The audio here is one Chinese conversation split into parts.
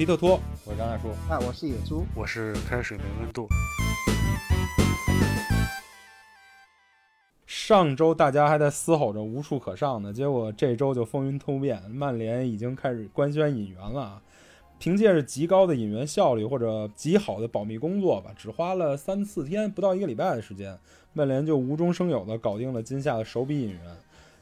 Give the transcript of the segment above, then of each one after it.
皮特托，我是张大叔，啊，我是野猪，我是开水没温度。上周大家还在嘶吼着无处可上呢，结果这周就风云突变，曼联已经开始官宣引援了。凭借着极高的引援效率或者极好的保密工作吧，只花了三四天，不到一个礼拜的时间，曼联就无中生有的搞定了今夏的首笔引援。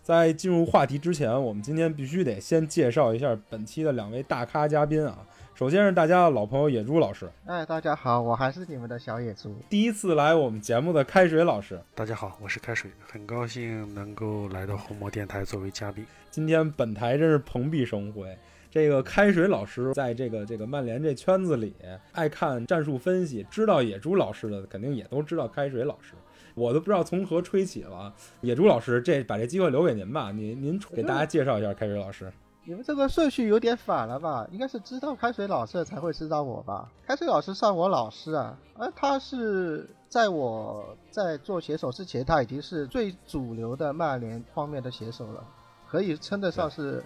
在进入话题之前，我们今天必须得先介绍一下本期的两位大咖嘉宾啊。首先是大家的老朋友野猪老师，哎，大家好，我还是你们的小野猪。第一次来我们节目的开水老师，大家好，我是开水，很高兴能够来到红魔电台作为嘉宾。今天本台真是蓬荜生辉。这个开水老师在这个这个曼联这圈子里，爱看战术分析，知道野猪老师的肯定也都知道开水老师。我都不知道从何吹起了，野猪老师，这把这机会留给您吧，您您给大家介绍一下开水老师。你们这个顺序有点反了吧？应该是知道开水老师才会知道我吧？开水老师算我老师啊，而他是在我在做写手之前，他已经是最主流的曼联方面的写手了，可以称得上是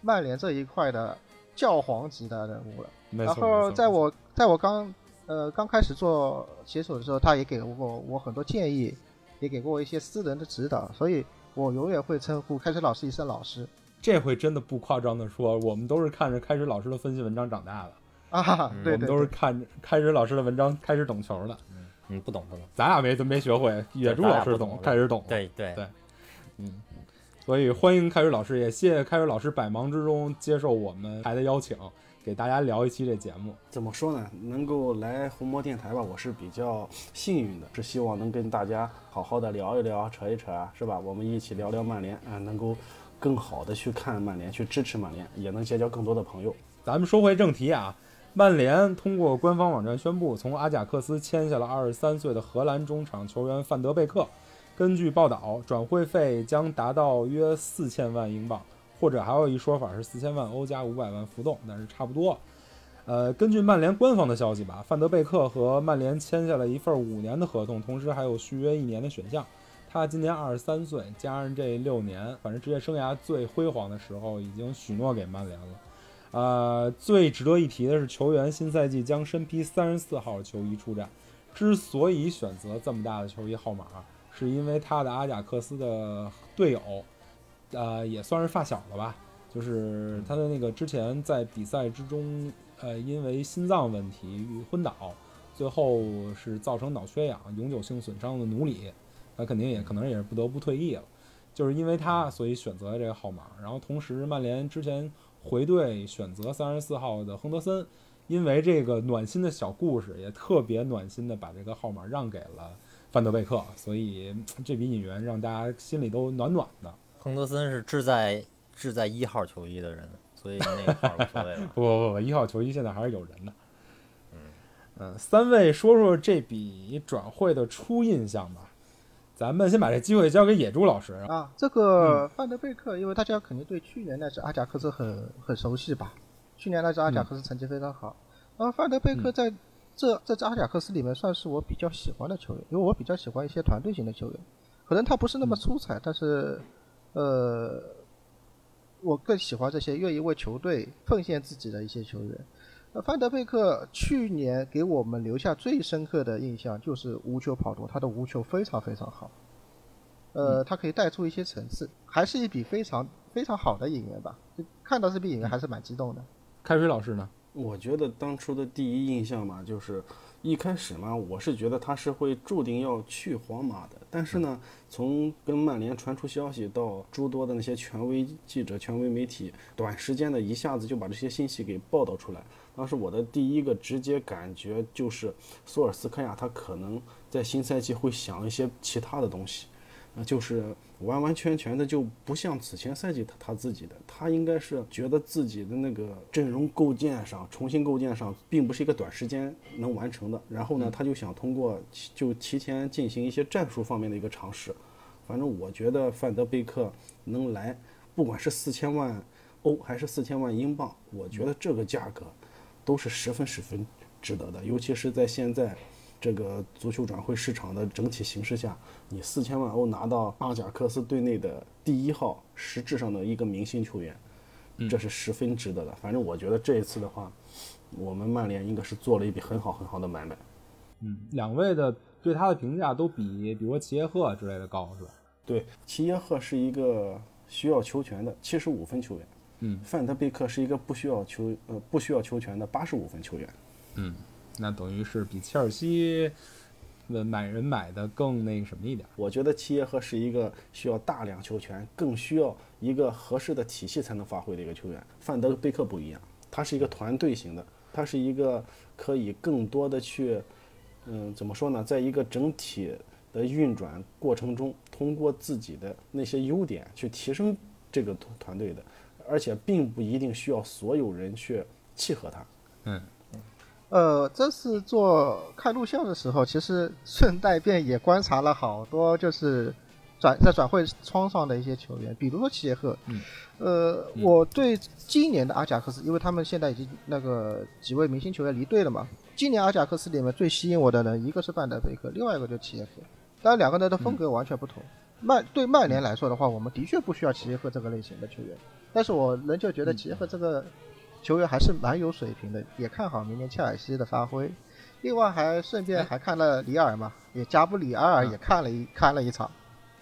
曼联这一块的教皇级的人物了。然后在我在我刚。呃，刚开始做写手的时候，他也给过我很多建议，也给过我一些私人的指导，所以我永远会称呼开水老师一声老师。这回真的不夸张的说，我们都是看着开始老师的分析文章长大的啊，对，我们都是看着开始老师的文章开始懂球的。嗯，不懂不懂，咱俩没没学会，野猪老师懂，开始懂。对对对，嗯，所以欢迎开水老师，也谢谢开水老师百忙之中接受我们台的邀请。给大家聊一期这节目，怎么说呢？能够来红魔电台吧，我是比较幸运的，是希望能跟大家好好的聊一聊、扯一扯啊，是吧？我们一起聊聊曼联啊，能够更好的去看曼联，去支持曼联，也能结交更多的朋友。咱们说回正题啊，曼联通过官方网站宣布，从阿贾克斯签下了二十三岁的荷兰中场球员范德贝克，根据报道，转会费将达到约四千万英镑。或者还有一说法是四千万欧加五百万浮动，但是差不多。呃，根据曼联官方的消息吧，范德贝克和曼联签下了一份五年的合同，同时还有续约一年的选项。他今年二十三岁，加上这六年，反正职业生涯最辉煌的时候已经许诺给曼联了。呃，最值得一提的是，球员新赛季将身披三十四号球衣出战。之所以选择这么大的球衣号码，是因为他的阿贾克斯的队友。呃，也算是发小了吧，就是他的那个之前在比赛之中，呃，因为心脏问题昏倒，最后是造成脑缺氧、永久性损伤的努里，他肯定也可能也是不得不退役了。就是因为他，所以选择了这个号码。然后同时，曼联之前回队选择三十四号的亨德森，因为这个暖心的小故事，也特别暖心的把这个号码让给了范德贝克，所以这笔引援让大家心里都暖暖的。亨德森是志在志在一号球衣的人，所以那个号无所谓了。不不不，一号球衣现在还是有人的。嗯嗯，三位说说这笔转会的初印象吧。咱们先把这机会交给野猪老师啊。这个范德贝克，因为大家肯定对去年那支阿贾克斯很很熟悉吧？去年那支阿贾克斯成绩非常好。啊，范德贝克在这这支阿贾克斯里面算是我比较喜欢的球员，因为我比较喜欢一些团队型的球员。可能他不是那么出彩，但是。呃，我更喜欢这些愿意为球队奉献自己的一些球员。那范德贝克去年给我们留下最深刻的印象就是无球跑动，他的无球非常非常好。呃，他可以带出一些层次，还是一笔非常非常好的引援吧。就看到这笔引援还是蛮激动的。开水老师呢？我觉得当初的第一印象嘛，就是。一开始嘛，我是觉得他是会注定要去皇马的。但是呢，从跟曼联传出消息到诸多的那些权威记者、权威媒体，短时间的一下子就把这些信息给报道出来。当时我的第一个直接感觉就是，索尔斯克亚他可能在新赛季会想一些其他的东西。那就是完完全全的就不像此前赛季他他自己的，他应该是觉得自己的那个阵容构建上重新构建上，并不是一个短时间能完成的。然后呢，他就想通过就提前进行一些战术方面的一个尝试。反正我觉得范德贝克能来，不管是四千万欧还是四千万英镑，我觉得这个价格都是十分十分值得的，尤其是在现在这个足球转会市场的整体形势下，你四千万欧拿到阿贾克斯队内的第一号，实质上的一个明星球员，这是十分值得的。反正我觉得这一次的话，我们曼联应该是做了一笔很好很好的买卖。嗯，两位的对他的评价都比，比如说齐耶赫之类的高，是吧？对，齐耶赫是一个需要球权的七十五分球员，嗯，范德贝克是一个不需要球呃不需要球权的八十五分球员。嗯，那等于是比切尔西的买人买的更那个什么一点。我觉得齐耶赫是一个需要大量球权，更需要一个合适的体系才能发挥的一个球员。范德贝克不一样，他是一个团队型的，他是一个可以更多的去，嗯，怎么说呢，在一个整体的运转过程中，通过自己的那些优点去提升这个团团队的，而且并不一定需要所有人去契合他。嗯，呃，这次做看录像的时候，其实顺带便也观察了好多，就是转在转会窗上的一些球员，比如说齐耶赫。嗯。呃，我对今年的阿贾克斯，因为他们现在已经那个几位明星球员离队了嘛，今年阿贾克斯里面最吸引我的人，一个是范德贝克，另外一个就是齐耶赫。当然，两个人的风格完全不同。曼对曼联来说的话，我们的确不需要齐耶赫这个类型的球员，但是我仍旧觉得齐耶赫这个球员还是蛮有水平的，也看好明年切尔西的发挥。另外还顺便还看了里尔嘛，也加布里埃尔也看了一、看了一场。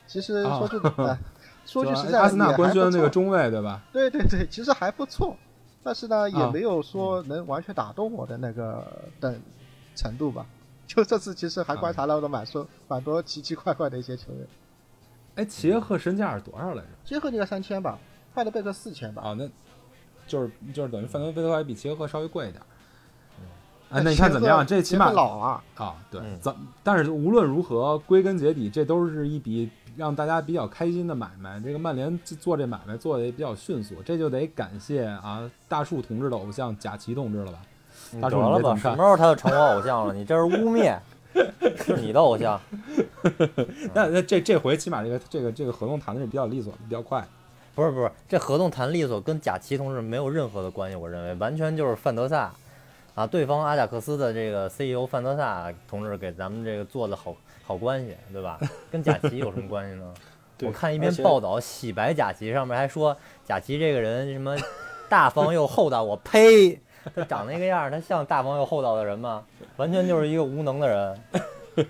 其实说句 哎，说句实在的，阿森纳官宣的那个中卫对吧？对对对，其实还不错，但是呢，也啊没有说能完全打动我的那个等程度吧。就这次其实还观察了蛮多蛮多奇奇怪怪的一些球员。哎，齐耶赫身价是多少来着？杰克那个三千吧，范德贝克四千吧。啊，那就是就是等于范德贝克还比齐耶赫稍微贵一点。哎，那那你看怎么样？这起码老啊，啊，对嗯，怎、但是无论如何，归根结底，这都是一笔让大家比较开心的买卖。这个曼联做这买卖做的也比较迅速，这就得感谢啊大树同志的偶像贾奇同志了吧？你大树了吧，什么时候他就成我偶像了？你这是污蔑，是你的偶像。那那这这回起码这个这个这个合同谈的是比较利索，比较快。不是不是，这合同谈利索跟贾奇同志没有任何的关系，我认为完全就是范德萨啊，对方阿贾克斯的这个 CEO 范德萨同志给咱们这个做的好好关系，对吧？跟贾奇有什么关系呢？我看一篇报道洗白贾奇，上面还说贾奇这个人什么大方又厚道，我呸！他长那个样儿，他像大方又厚道的人吗？完全就是一个无能的人。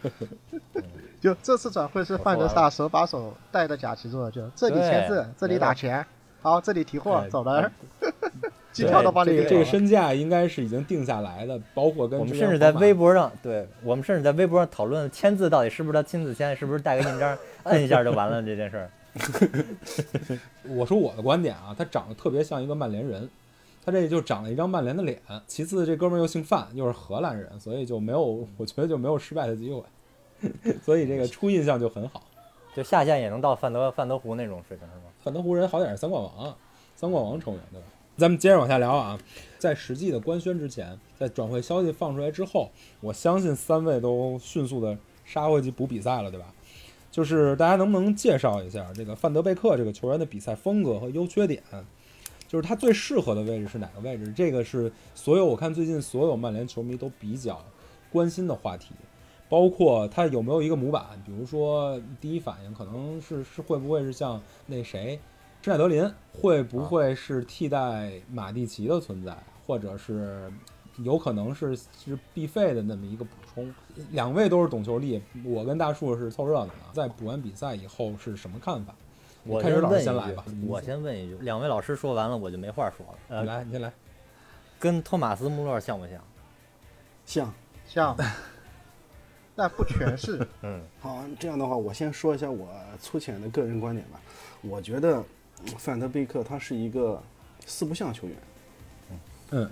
就这次转会是范德萨手把手带着贾奇做的，就这里签字，这里打钱，好，这里提货哎，走人，机票都帮你这个。身价应该是已经定下来的，包括跟我们甚至在微博上，对我们甚至在微博上讨论签字到底是不是他亲自签，是不是带个印章，摁一下就完了这件事儿。我说我的观点啊，他长得特别像一个曼联人，他这就长了一张曼联的脸。其次，这哥们儿又姓范，又是荷兰人，所以就没有，我觉得就没有失败的机会。所以这个初印象就很好。就下线也能到范德范德湖那种水平是吗？范德湖人好歹是三冠王啊，三冠王成员对吧？咱们接着往下聊啊，在实际的官宣之前，在转会消息放出来之后，我相信三位都迅速的杀回去补比赛了，对吧？就是大家能不能介绍一下这个范德贝克这个球员的比赛风格和优缺点？就是他最适合的位置是哪个位置？这个是所有我看最近所有曼联球迷都比较关心的话题。包括他有没有一个模板，比如说第一反应可能是是会不会是像那谁，施耐德林会不会是替代马蒂奇的存在，或者是有可能是是必费的那么一个补充。两位都是懂球力，我跟大树是凑热闹的。在补完比赛以后是什么看法？我开始老师先问一句先来吧，我先问一句，两位老师说完了我就没话说了。来，你先来。跟托马斯穆勒像不像？像像，但不全是。嗯，好，这样的话，我先说一下我粗浅的个人观点吧。我觉得嗯范德贝克他是一个四不像球员。嗯，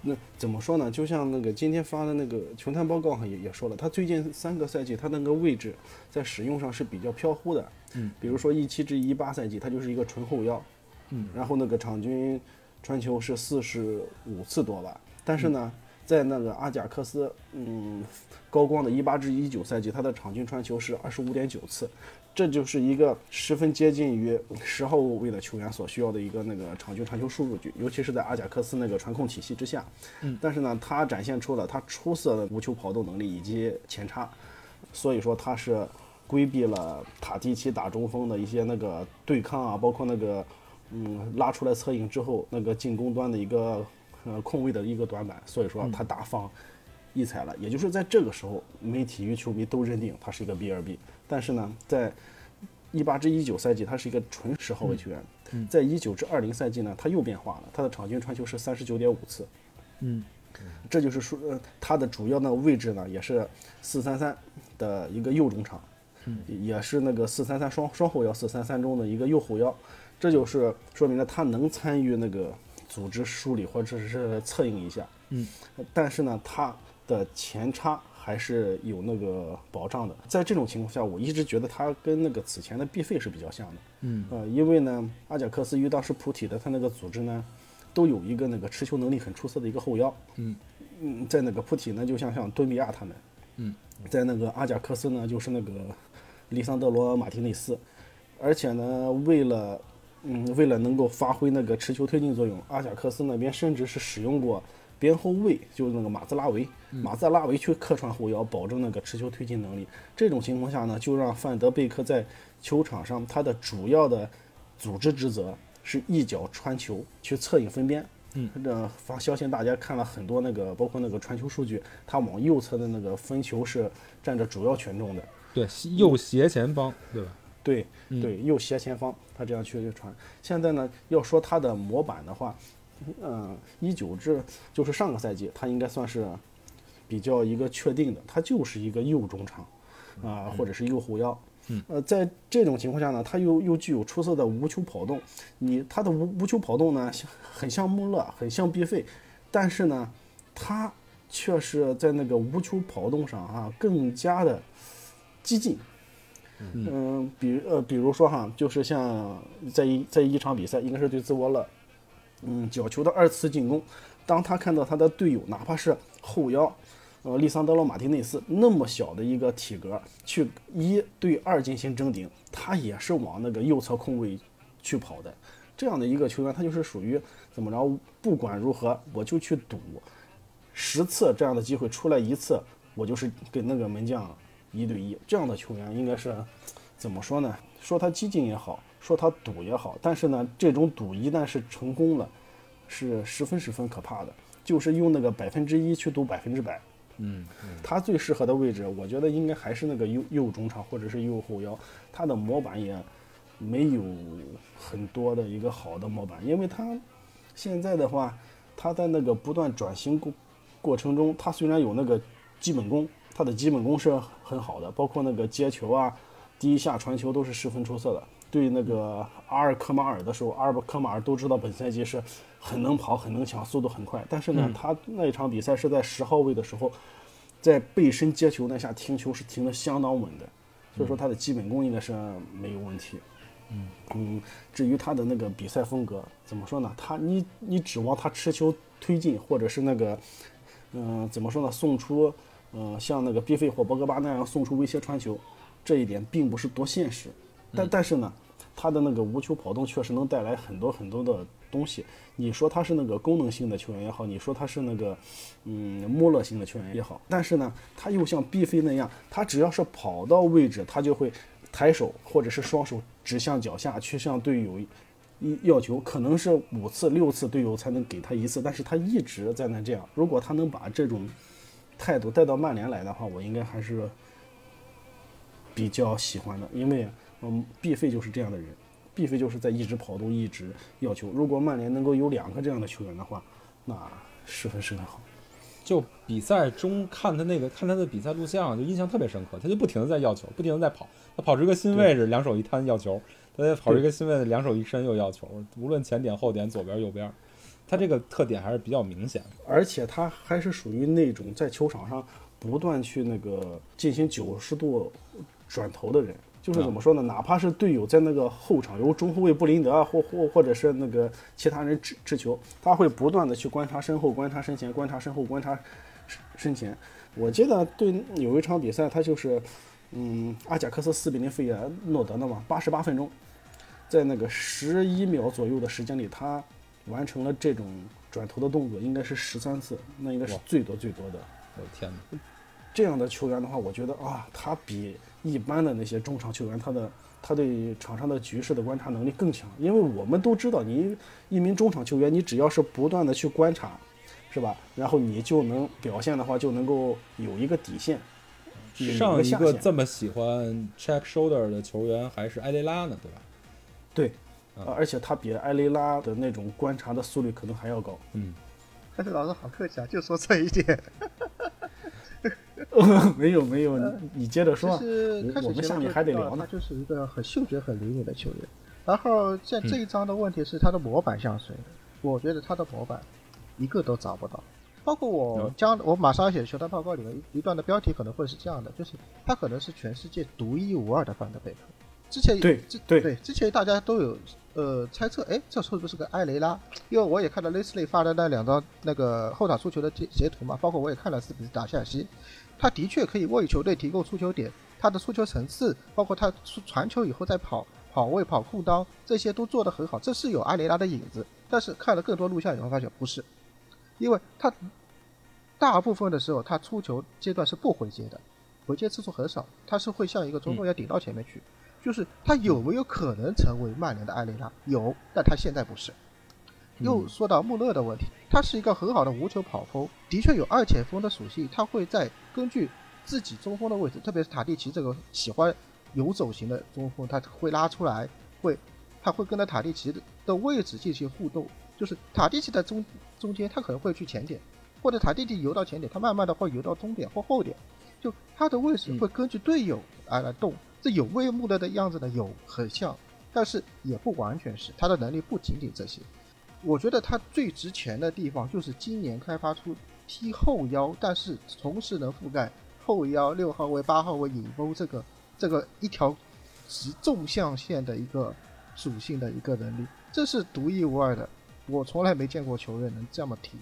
那怎么说呢？就像那个今天发的那个球探报告上也也说了，他最近三个赛季他那个位置在使用上是比较飘忽的。嗯，比如说一七至一八赛季，他就是一个纯后腰。嗯，然后那个场均传球是四十五次多吧，但是呢，在那个阿贾克斯，嗯，高光的一八至一九赛季，他的场均传球是二十五点九次，这就是一个十分接近于十号位的球员所需要的一个那个场均传球数据，尤其是在阿贾克斯那个传控体系之下。嗯，但是呢，他展现出了他出色的无球跑动能力以及前插，所以说他是规避了塔蒂奇打中锋的一些那个对抗啊，包括那个。嗯，拉出来策应之后，那个进攻端的一个呃空位的一个短板，所以说他大放异彩了。也就是在这个时候，媒体与球迷都认定他是一个 B 二 B。但是呢，在一八至一九赛季，他是一个纯十号位球员；在一九至二零赛季呢，他又变化了，他的场均传球是三十九点五次。嗯，这就是说，呃，他的主要那个位置呢，也是四三三的一个右中场，也是那个四三三双双后腰，四三三中的一个右后腰。这就是说明了他能参与那个组织梳理或者是策应一下，嗯，但是呢，他的前插还是有那个保障的。在这种情况下，我一直觉得他跟那个此前的毕费是比较像的，嗯，呃，因为呢，阿贾克斯与当时普体的他那个组织呢，都有一个那个持球能力很出色的一个后腰，嗯。嗯，在那个普体呢，就像像敦比亚他们，嗯，在那个阿贾克斯呢，就是那个利桑德罗马丁内斯，而且呢，为了嗯，为了能够发挥那个持球推进作用，阿贾克斯那边甚至是使用过边后卫，就是那个马兹拉维，马兹拉维去客串后腰，保证那个持球推进能力。这种情况下呢，就让范德贝克在球场上他的主要的组织职责是一脚传球去策应分边。嗯，这发相信大家看了很多那个，包括那个传球数据，他往右侧的那个分球是占着主要权重的。对，右斜前方，对吧？对嗯对，右斜前方，他这样去去传。现在呢，要说他的模板的话，嗯，一九至就是上个赛季，他应该算是比较一个确定的，他就是一个右中场啊、或者是右后腰。嗯，呃，在这种情况下呢，他又又具有出色的无球跑动。你他的无无球跑动呢，像很像穆勒，很像毕费，但是呢，他却是在那个无球跑动上啊，更加的激进。嗯，比呃，比如说哈，就是像在一在一场比赛，应该是对兹沃勒，嗯，角球的二次进攻，当他看到他的队友，哪怕是后腰，呃，利桑德罗马丁内斯那么小的一个体格，去一对二进行争顶，他也是往那个右侧空位去跑的。这样的一个球员，他就是属于怎么着，不管如何，我就去赌，十次这样的机会出来一次，我就是给那个门将一对一。这样的球员应该是怎么说呢？说他激进也好，说他赌也好，但是呢，这种赌一旦是成功了，是十分十分可怕的。就是用那个百分之一去赌百分之百。嗯，他最适合的位置，我觉得应该还是那个右右中场或者是右后腰。他的模板也没有很多的一个好的模板，因为他现在的话，他在那个不断转型过过程中，他虽然有那个基本功，他的基本功是很好的，包括那个接球啊、第一下传球都是十分出色的。对那个阿尔科马尔的时候，阿尔科马尔都知道本赛季是很能跑、很能抢、速度很快，但是呢，他那一场比赛是在十号位的时候，在背身接球那下停球是停得相当稳的，所以说他的基本功应该是没有问题。嗯，至于他的那个比赛风格，怎么说呢？他你你指望他持球推进，或者是那个，嗯、怎么说呢？送出，呃，像那个毕费或博格巴那样送出威胁传球，这一点并不是多现实。但但是呢，他的那个无球跑动确实能带来很多很多的东西。你说他是那个功能性的球员也好，你说他是那个，嗯，穆勒型的球员也好，但是呢，他又像毕费那样，他只要是跑到位置，他就会抬手或者是双手指向脚下去向队友一要求，可能是五次六次队友才能给他一次，但是他一直在那这样。如果他能把这种态度带到曼联来的话，我应该还是比较喜欢的，因为嗯，毕费就是这样的人，毕费就是在一直跑动，一直要球。如果曼联能够有两个这样的球员的话，那十分十分好。就比赛中看他那个看他的比赛录像，就印象特别深刻。他就不停的在要球，不停的在跑。他跑出一个新位置，两手一摊要球；他再跑出一个新位置，两手一伸又要球。无论前点后点，左边右边，他这个特点还是比较明显的。而且他还是属于那种在球场上不断去那个进行九十度转头的人。就是怎么说呢？哪怕是队友在那个后场由中后卫布林德啊，或或或者是那个其他人持持球，他会不断的去观察身后、观察身前、观察身后、观察身身前。我记得对有一场比赛，他就是，嗯，阿贾克斯四比零费耶诺德的嘛，八十八分钟，在那个十一秒左右的时间里，他完成了这种转头的动作，应该是十三次，那应该是最多最多的。我的天哪！这样的球员的话，我觉得啊，他比一般的那些中场球员，他的他对场上的局势的观察能力更强。因为我们都知道，你一名中场球员，你只要是不断的去观察，是吧？然后你就能表现的话，就能够有一个底线。有上一个这么喜欢 check shoulder 的球员还是埃雷拉呢，对吧？对，呃而且他比埃雷拉的那种观察的速率可能还要高。嗯，但是老师好客气啊，就说这一点。没有没有，你你接着说啊。就是开始我们下面前还得聊呢他就是一个很嗅觉很灵敏的球员。然后在这一章的问题是他的模板像谁？我觉得他的模板一个都找不到。包括我嗯将我马上要写的球探报告里面一一段的标题可能会是这样的，就是他可能是全世界独一无二的范德贝克。之前对之对对，之前大家都有呃猜测，哎，这是不是个埃雷拉？因为我也看到 Leslie 发的那两张那个后场出球的截截图嘛，包括我也看了斯比斯打夏西，他的确可以为球队提供出球点，他的出球层次，包括他出传球以后再跑跑位、跑空当，这些都做得很好，这是有埃雷拉的影子。但是看了更多录像以后发现不是，因为他大部分的时候他出球阶段是不回接的，回接次数很少，他是会像一个中锋要顶到前面去。就是他有没有可能成为曼联的埃雷拉？有，但他现在不是。又说到穆勒的问题，他是一个很好的无球跑锋，的确有二前锋的属性，他会在根据自己中锋的位置，特别是塔蒂奇这个喜欢游走型的中锋，他会拉出来，会他会跟着塔蒂奇的的位置进行互动，就是塔蒂奇在中中间，他可能会去前点，或者塔蒂奇游到前点，他慢慢的会游到中点或后点，就他的位置会根据队友而来动。这有为穆勒的样子呢，有很像，但是也不完全是，他的能力不仅仅这些。我觉得他最值钱的地方就是今年开发出踢后腰，但是同时能覆盖后腰、六号位、八号位引锋这个这个一条直纵向线的一个属性的一个能力，这是独一无二的。我从来没见过球员能这么踢，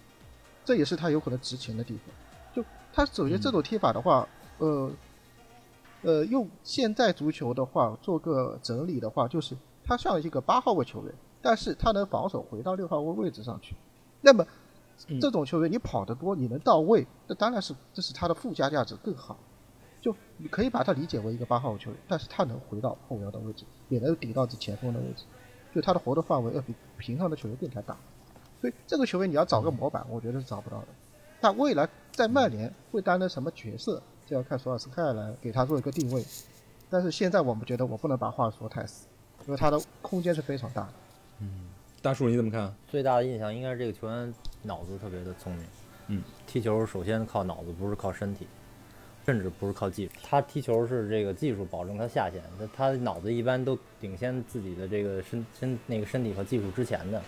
这也是他有可能值钱的地方。就他首先这种踢法的话，呃。呃，用现在足球的话做个整理的话，就是他像一个八号位球员，但是他能防守回到六号位位置上去。那么这种球员你跑得多，你能到位，那当然是这是他的附加价值更好。就你可以把它理解为一个八号球员，但是他能回到后腰的位置，也能顶到这前锋的位置，就他的活动范围要比平常的球员更加大。所以这个球员你要找个模板，我觉得是找不到的。他未来在曼联会担任什么角色？这要看索尔斯克亚来给他做一个定位，但是现在我们觉得我不能把话说太死，因为他的空间是非常大的。嗯大树你怎么看？最大的印象应该是这个球员脑子特别的聪明，嗯，踢球首先靠脑子，不是靠身体，甚至不是靠技术。他踢球是这个技术保证他下限，他他脑子一般都领先自己的这个身身那个身体和技术之前的，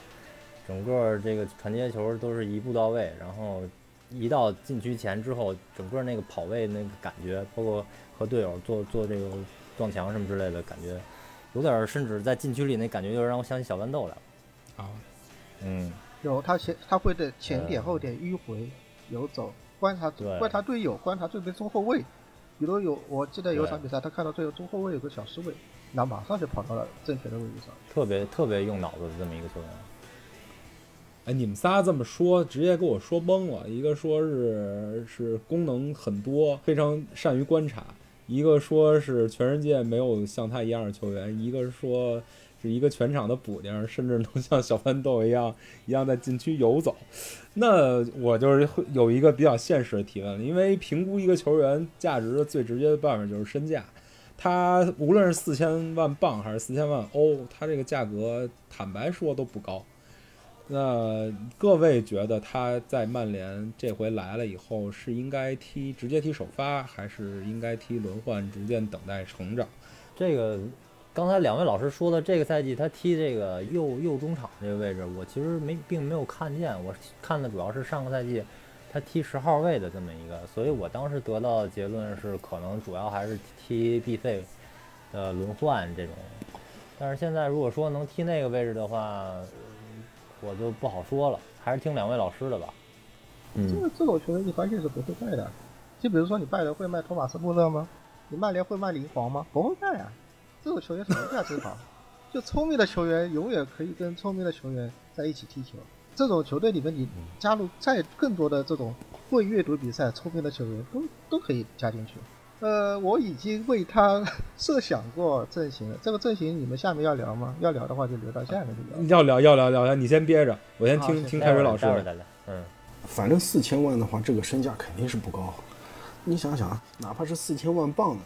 整个这个传接球都是一步到位，然后。一到禁区前之后，整个那个跑位那个感觉，包括和队友做做这个撞墙什么之类的感觉，有点甚至在禁区里那感觉，有点让我想起小豌豆来了。啊，嗯，有他前他会的前点后点迂回游走，观察对观察队友，观察对面中后卫。比如有我记得有场比赛，他看到队友中后卫有个小失位，那马上就跑到了正确的位置上。特别特别用脑子的这么一个球员。哎，你们仨这么说，直接给我说懵了。一个说是是功能很多，非常善于观察；一个说是全世界没有像他一样的球员；一个说是一个全场的补丁，甚至能像小豌豆一样一样在禁区游走。那我就是会有一个比较现实的提问，因为评估一个球员价值的最直接的办法就是身价。他无论是四千万镑还是四千万欧，他这个价格坦白说都不高。那各位觉得他在曼联这回来了以后，是应该踢直接踢首发，还是应该踢轮换，逐渐等待成长？这个刚才两位老师说的这个赛季他踢这个右右中场这个位置，我其实没并没有看见，我看的主要是上个赛季他踢十号位的这么一个，所以我当时得到的结论是可能主要还是踢 B 费的轮换这种。但是现在如果说能踢那个位置的话，我就不好说了，还是听两位老师的吧。这嗯，个这种球员一般性是不会卖的。就比如说你拜仁会卖托马斯穆勒吗？你曼联会卖林皇吗？不会卖啊。这种球员什么价值好？就聪明的球员永远可以跟聪明的球员在一起踢球。这种球队里面，你加入再更多的这种会阅读比赛、聪明的球员，都都可以加进去。呃，我已经为他设想过阵型了。这个阵型你们下面要聊吗？要聊的话就留到下面去聊。要聊要聊聊聊，你先憋着，我先听好听待会儿开水老师。嗯，反正四千万的话，这个身价肯定是不高。你想想啊，哪怕是四千万镑呢，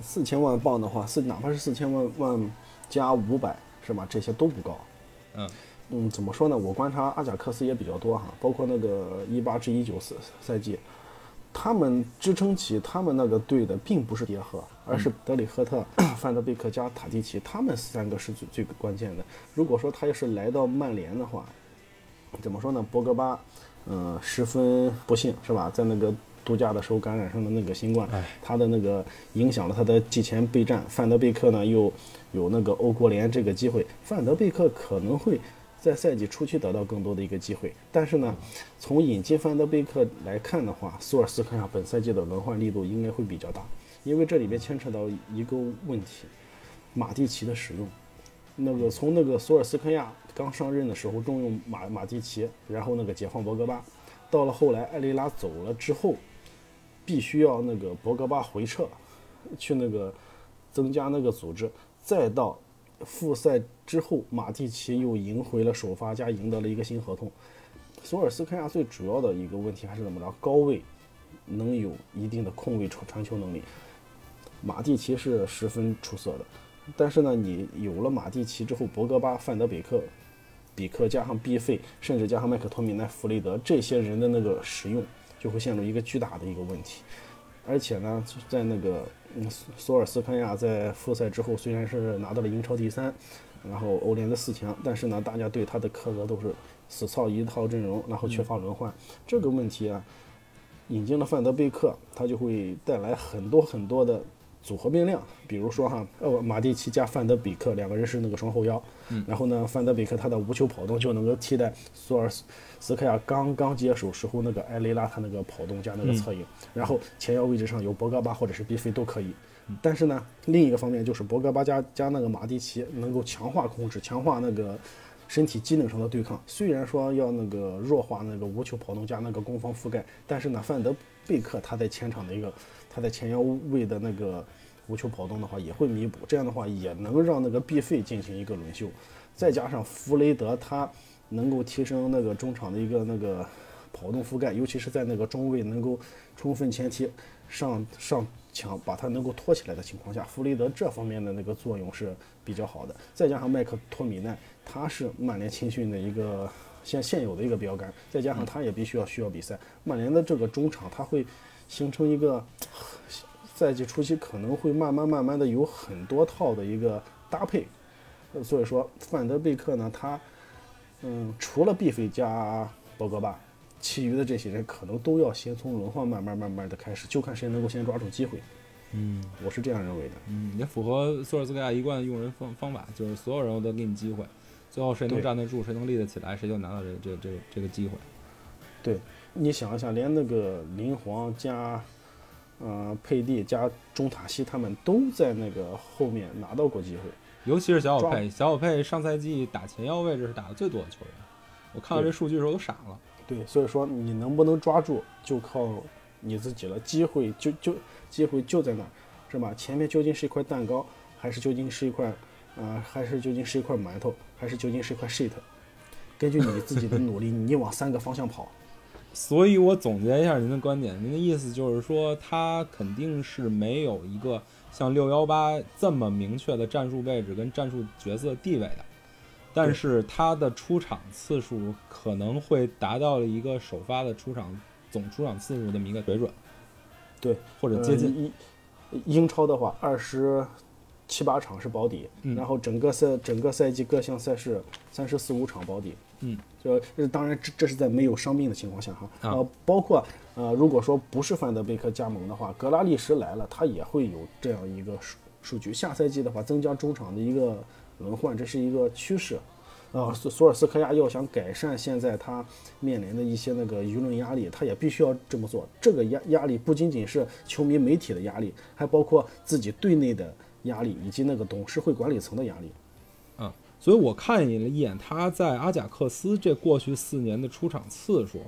四千万镑的话，四哪怕是四千万万加五百，是吧？这些都不高。嗯嗯，怎么说呢？我观察阿贾克斯也比较多哈，包括那个一八至一九赛赛季，他们支撑起他们那个队的并不是迭赫，而是德里赫特、范德贝克加塔蒂奇，他们三个是最最关键的。如果说他要是来到曼联的话，怎么说呢？博格巴，嗯、十分不幸是吧？在那个度假的时候感染上了那个新冠哎，他的那个影响了他的季前备战。范德贝克呢又有那个欧国联这个机会，范德贝克可能会在赛季初期得到更多的一个机会。但是呢，从引进范德贝克来看的话，索尔斯克亚本赛季的轮换力度应该会比较大，因为这里边牵扯到一个问题，马蒂奇的使用。那个从那个索尔斯克亚刚上任的时候重用马马蒂奇，然后那个解放博格巴，到了后来埃雷拉走了之后，必须要那个博格巴回撤，去那个增加那个组织，再到复赛之后，马蒂奇又赢回了首发加赢得了一个新合同。索尔斯克亚最主要的一个问题还是怎么着？高位能有一定的控卫传传球能力，马蒂奇是十分出色的。但是呢，你有了马蒂奇之后，博格巴、范德贝克、比克加上 B 费，甚至加上麦克托米奈、弗雷德这些人的那个使用，就会陷入一个巨大的一个问题。而且呢，在那个嗯索索尔斯克亚在复赛之后，虽然是拿到了英超第三，然后欧联的四强，但是呢，大家对他的苛责都是死操一套阵容，然后缺乏轮换。这个问题啊，引进了范德贝克，他就会带来很多很多的组合变量，比如说哈，呃，马蒂奇加范德比克两个人是那个双后腰，然后呢，范德比克他的无球跑动就能够替代索尔斯斯克亚刚刚接手时候那个埃雷拉他那个跑动加那个侧影，然后前腰位置上有博格巴或者是毕费都可以。但是呢，另一个方面就是博格巴加加那个马蒂奇能够强化控制，强化那个身体机能上的对抗。虽然说要那个弱化那个无球跑动加那个攻防覆盖，但是呢，范德贝克他在前场的一个他在前腰位的那个无球跑动的话也会弥补，这样的话也能让那个 B 费进行一个轮休，再加上弗雷德他能够提升那个中场的一个那个跑动覆盖，尤其是在那个中位能够充分前踢上上抢，把他能够拖起来的情况下，弗雷德这方面的那个作用是比较好的。再加上麦克托米奈，他是曼联青训的一个现现有的一个标杆，再加上他也必须要需要比赛，曼联的这个中场他会形成一个赛季初期可能会慢慢慢慢的有很多套的一个搭配。呃所以说，范德贝克呢，他嗯，除了毕费加博格巴，其余的这些人可能都要先从轮换慢慢慢慢的开始，就看谁能够先抓住机会。嗯我是这样认为的。嗯，也符合索尔斯克亚一贯的用人方方法，就是所有人我都给你机会，最后谁能站得住，谁能立得起来，谁就拿到这这这这个机会。对，你想一想，连那个林皇加，呃，佩蒂加中塔西他们都在那个后面拿到过机会。尤其是小小佩，小小佩上赛季打前腰位置是打的最多的球员。我看到这数据的时候都傻了。对，所以说你能不能抓住，就靠你自己了。机会就就机会就在那儿，是吧？前面究竟是一块蛋糕，还是究竟是一块，呃，还是究竟是一块馒头，还是究竟是一块 shit？根据你自己的努力，你往三个方向跑。所以我总结一下您的观点，您的意思就是说，他肯定是没有一个像六幺八这么明确的战术位置跟战术角色地位的，但是他的出场次数可能会达到了一个首发的出场总出场次数这么一个水准，对，或者接近。呃英英超的话，二十七八场是保底，嗯然后整个赛整个赛季各项赛事三十四五场保底。嗯，这这当然这这是在没有伤病的情况下哈。啊呃，包括呃，如果说不是范德贝克加盟的话，格拉利什来了，他也会有这样一个数数据。下赛季的话，增加中场的一个轮换，这是一个趋势。啊，索索尔斯克亚要想改善现在他面临的一些那个舆论压力，他也必须要这么做。这个压压力不仅仅是球迷媒体的压力，还包括自己队内的压力，以及那个董事会管理层的压力。啊，所以我看了一眼他在阿贾克斯这过去四年的出场次数，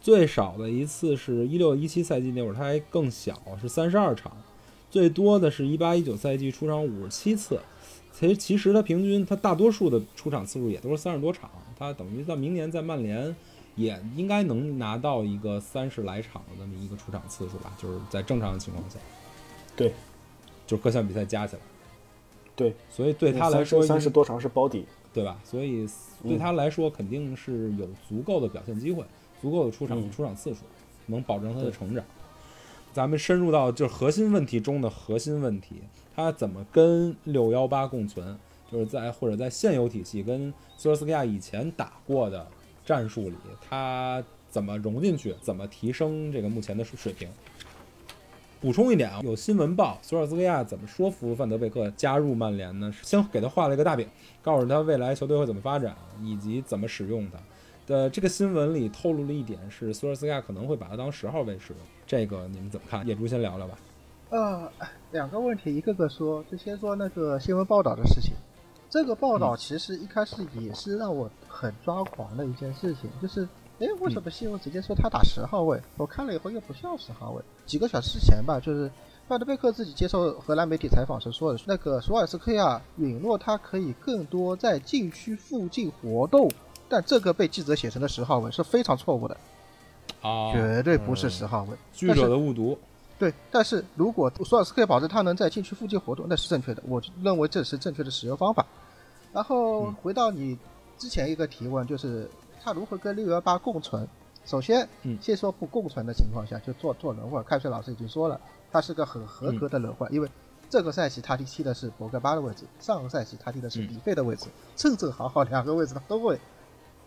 最少的一次是一六一七赛季那会儿他还更小，是三十二场，最多的是一八一九赛季出场五十七次。其实其实他平均他大多数的出场次数也都是三十多场，他等于到明年在曼联也应该能拿到一个三十来场的这么一个出场次数吧，就是在正常的情况下，对，就是各项比赛加起来。对，所以对他来说，三十多场是保底。对吧？所以对他来说，肯定是有足够的表现机会，足够的出场、嗯出场次数，能保证他的成长。咱们深入到就是核心问题中的核心问题，他怎么跟六幺八共存？就是在或者在现有体系跟索尔斯克亚以前打过的战术里，他怎么融进去？怎么提升这个目前的水平？补充一点啊，有新闻报索尔斯克亚怎么说服范德贝克加入曼联呢？先给他画了一个大饼，告诉他未来球队会怎么发展，以及怎么使用他。的这个新闻里透露了一点是，索尔斯克亚可能会把他当十号位使用。这个你们怎么看？野猪先聊聊吧。呃，两个问题一个个说，就先说那个新闻报道的事情。这个报道其实一开始也是让我很抓狂的一件事情，就是，哎，为什么新闻直接说他打十号位？我看了以后又不像十号位。几个小时前吧，就是范德贝克自己接受荷兰媒体采访时说的，那个索尔斯克亚允诺他可以更多在禁区附近活动，但这个被记者写成了十号位是非常错误的，啊绝对不是十号位。记者的误读。对，但是如果索尔斯克亚保证他能在禁区附近活动，那是正确的，我认为这是正确的使用方法。然后回到你之前一个提问，就是他如何跟六幺八共存。首先嗯，先说不共存的情况下，就做做轮换。开水老师已经说了，他是个很合格的轮换，因为这个赛季他踢的是博格巴的位置，上个赛季他踢的是比费的位置，正正好好两个位置他都会，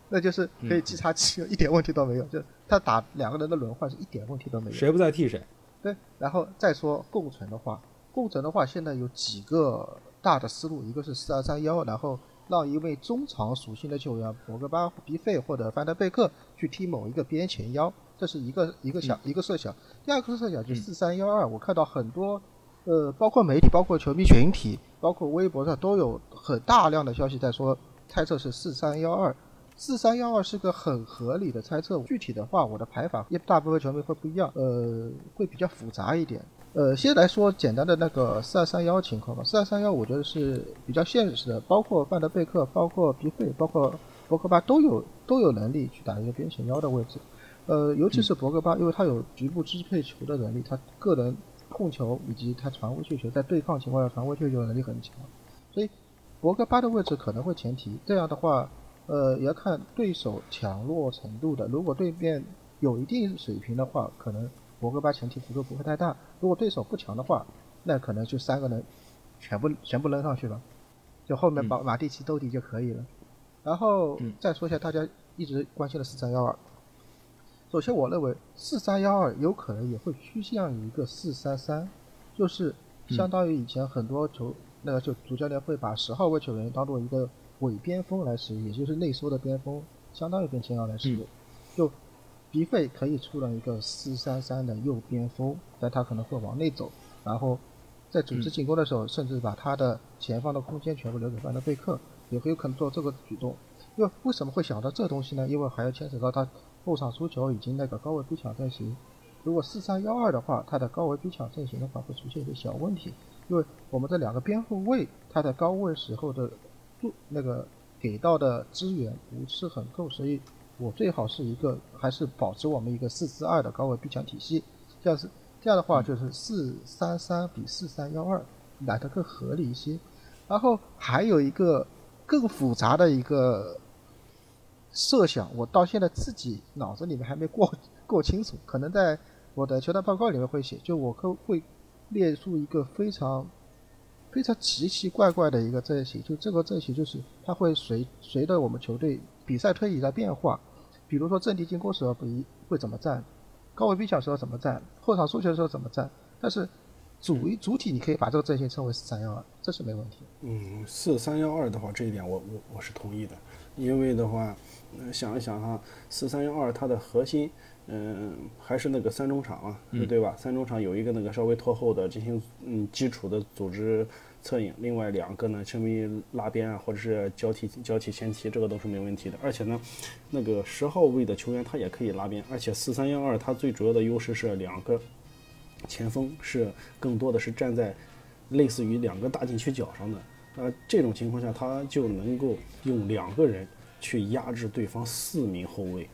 那就是可以即插即用，一点问题都没有。就他打两个人的轮换是一点问题都没有。谁不在替谁？对，然后再说共存的话，共存的话，现在有几个大的思路，一个是四二三幺，然后让一位中场属性的球员博格巴、皮费或者范德贝克去踢某一个边前腰，这是一个一个想、一个设想。第二个设想就是四三幺二，我看到很多呃，包括媒体、包括球迷群体、包括微博上都有很大量的消息在说，猜测是四三幺二。四三幺二是个很合理的猜测，具体的话，我的排法一大部分球迷会不一样，呃，会比较复杂一点。呃，先来说简单的那个四二三幺情况吧。四二三幺我觉得是比较现实的，包括范德贝克、包括比费、包括博格巴都有都有能力去打一个边前腰的位置。呃，尤其是博格巴，因为他有局部支配球的能力，他个人控球以及他传回去球，在对抗情况下传回去球能力很强，所以博格巴的位置可能会前提。这样的话。呃，也要看对手强弱程度的。如果对面有一定水平的话，可能博格巴前提幅度不会太大；如果对手不强的话，那可能就三个人全部全部扔上去了，就后面把马蒂奇兜底就可以了。然后再说一下大家一直关心的四三幺二。首先，我认为四三幺二有可能也会趋向于一个四三三，就是相当于以前很多球那个就主教练会把十号位球员当做一个。伪边锋来使用，也就是内缩的边锋，相当于边前腰来使用。就鼻费可以出了一个四三三的右边锋，但他可能会往内走，然后在组织进攻的时候，甚至把他的前方的空间全部留给范德贝克，也会有可能做这个举动。因为为什么会想到这东西呢？因为还要牵扯到他后场出球以及那个高位逼抢阵型。如果四三幺二的话，他的高位逼抢阵型的话会出现一些小问题，因为我们这两个边后卫他的高位时候的。那个给到的资源不是很够，所以我最好是一个还是保持我们一个四四二的高位逼抢体系，这样是这样的话就是四三三比四三幺二来的更合理一些。然后还有一个更复杂的一个设想，我到现在自己脑子里面还没过 过清楚，可能在我的球探报告里面会写，就我可会列出一个非常非常奇奇怪怪的一个阵型，就这个阵型就是它会随随着我们球队比赛推移的变化，比如说阵地进攻时候不一会怎么站，高位逼抢时候怎么站，后场输球的时候怎么站，但是主一主体你可以把这个阵型称为四三幺二，这是没问题。嗯，四三幺二的话，这一点我我我是同意的，因为的话，呃想一想哈，四三幺二它的核心，嗯、还是那个三中场啊，对吧？三中场有一个那个稍微拖后的进行嗯基础的组织策应，另外两个呢，成为拉边啊，或者是交替交替前提，这个都是没问题的。而且呢，那个十号位的球员他也可以拉边，而且四三幺二它最主要的优势是两个前锋是更多的是站在类似于两个大禁区角上的。呃，这种情况下，他就能够用两个人去压制对方四名后卫，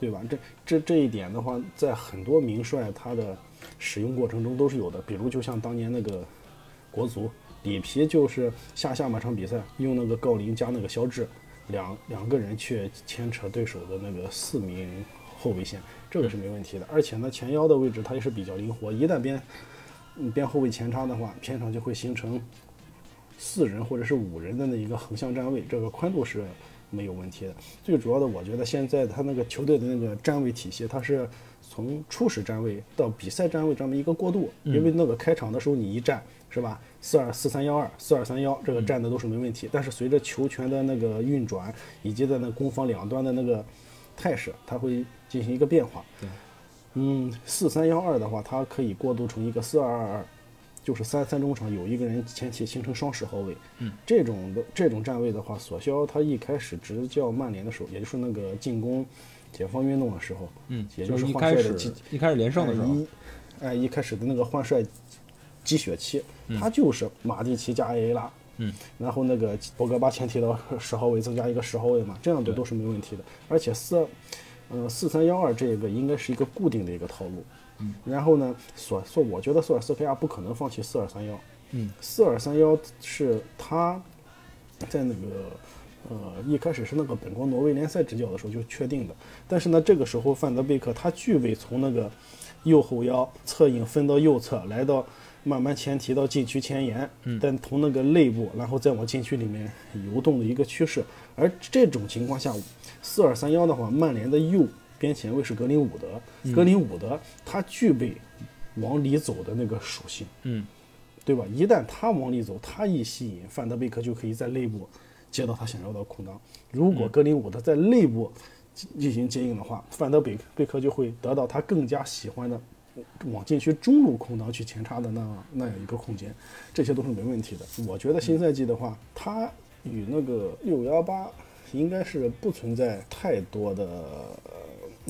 对吧？这这这一点的话，在很多名帅他的使用过程中都是有的。比如，就像当年那个国足里皮，就是下下半场比赛用那个郜林加那个肖智两两个人去牵扯对手的那个四名后卫线，这个是没问题的。而且呢，前腰的位置它也是比较灵活，一旦边边后卫前插的话，片场就会形成四人或者是五人的那一个横向站位，这个宽度是没有问题的。最主要的，我觉得现在他那个球队的那个站位体系，它是从初始站位到比赛站位这么一个过渡。因为那个开场的时候你一站是吧，四二四三幺二、四二三幺，这个站的都是没问题。但是随着球权的那个运转，以及在那攻防两端的那个态势，它会进行一个变化。嗯，四三幺二的话，它可以过渡成一个四二二二，就是三三中场有一个人前期形成双十号位。嗯，这种的这种站位的话，索肖他一开始执教曼联的时候，也就是那个进攻解放运动的时候，嗯，也就是一换帅的开始一开始连胜的时候，哎一哎一开始的那个换帅积雪期，他就是马蒂奇加埃雷拉。嗯，然后那个博格巴前提到 十号位，增加一个十号位嘛，这样的都是没问题的。而且四，呃，四三幺二这个应该是一个固定的一个套路。嗯，然后呢，索索，我觉得索尔斯克亚不可能放弃四二三幺。嗯，四二三幺是他在那个呃一开始是那个本国挪威联赛执教的时候就确定的，但是呢，这个时候范德贝克他具备从那个右后腰侧影分到右侧，来到慢慢前提到禁区前沿，但从那个内部，然后再往禁区里面游动的一个趋势。而这种情况下，四二三幺的话，曼联的右边前卫是格林伍德，格林伍德他具备往里走的那个属性。嗯，对吧？一旦他往里走，他一吸引，范德贝克就可以在内部接到他想要的空当。如果格林伍德在内部进进行接应的话，范德贝贝克就会得到他更加喜欢的往禁区中路空档去前插的那那样一个空间，这些都是没问题的。我觉得新赛季的话，他与那个六幺八应该是不存在太多的呃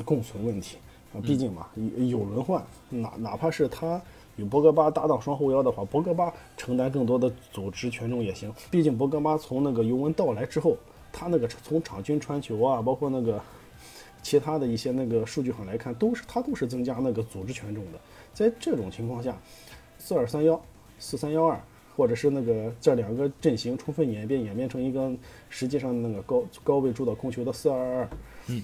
共存问题啊，毕竟嘛有有轮换，哪哪怕是他。与博格巴搭档双后腰的话，博格巴承担更多的组织权重也行。毕竟博格巴从那个尤文到来之后，他那个从场均传球啊，包括那个其他的一些那个数据上来看，都是他都是增加那个组织权重的。在这种情况下，四二三幺、四三幺二，或者是那个这两个阵型充分演变，演变成一个实际上那个高高位主导控球的四二二二，嗯，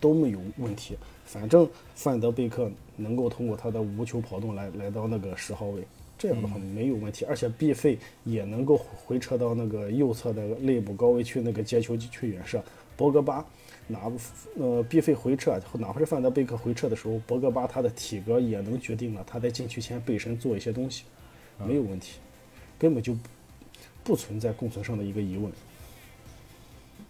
都没有问题。反正范德贝克能够通过他的无球跑动来来到那个十号位，这样的话没有问题。而且毕费也能够回撤到那个右侧的内部高位去那个接球去远射。博格巴哪呃毕费回撤，哪怕是范德贝克回撤的时候，博格巴他的体格也能决定了他在禁区前背身做一些东西，没有问题，根本就不存在共存上的一个疑问。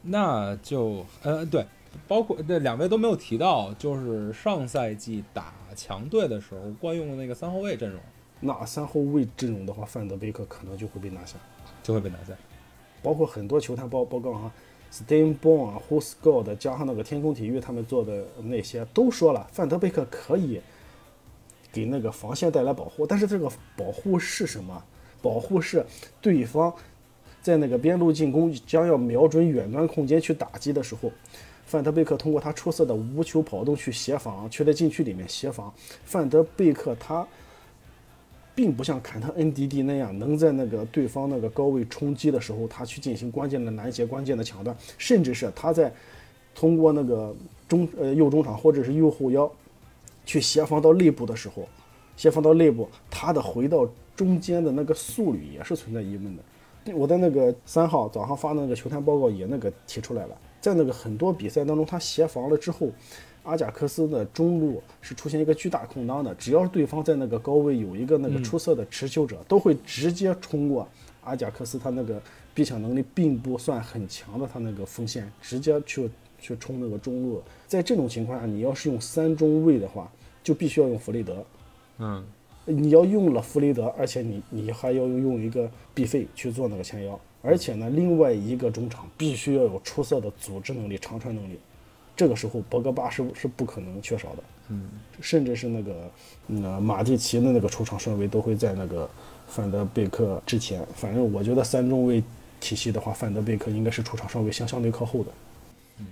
那就呃对，包括这两位都没有提到，就是上赛季打强队的时候惯用的那个三后卫阵容那三后卫阵容的话，范德贝克可能就会被拿下。就会被拿下。包括很多球探报报告啊 s t e n b o n 啊 h o s g o d 加上那个天空体育他们做的那些都说了，范德贝克可以给那个防线带来保护，但是这个保护是什么？保护是对方在那个边路进攻将要瞄准远端空间去打击的时候，范德贝克通过他出色的无球跑动去协防，去在禁区里面协防。范德贝克他。并不像坎特恩迪迪那样，能在那个对方那个高位冲击的时候，他去进行关键的拦截、关键的抢断，甚至是他在通过那个中呃右中场或者是右后腰去协防到内部的时候，协防到内部，他的回到中间的那个速率也是存在疑问的。我在那个三号早上发那个球探报告也那个提出来了，在那个很多比赛当中，他协防了之后，阿贾克斯的中路是出现一个巨大空当的，只要是对方在那个高位有一个那个出色的持球者，都会直接冲过阿贾克斯他那个逼抢能力并不算很强的他那个锋线，直接去去冲那个中路。在这种情况下，你要是用三中卫的话，就必须要用弗雷德。嗯，你要用了弗雷德，而且你你还要用一个毕费去做那个前腰，而且呢，另外一个中场必须要有出色的组织能力、长传能力。这个时候，博格巴是是不可能缺少的。嗯，甚至是那个那马蒂奇的那个出场顺位都会在那个范德贝克之前。反正我觉得三中卫体系的话，范德贝克应该是出场稍微相相对靠后的。嗯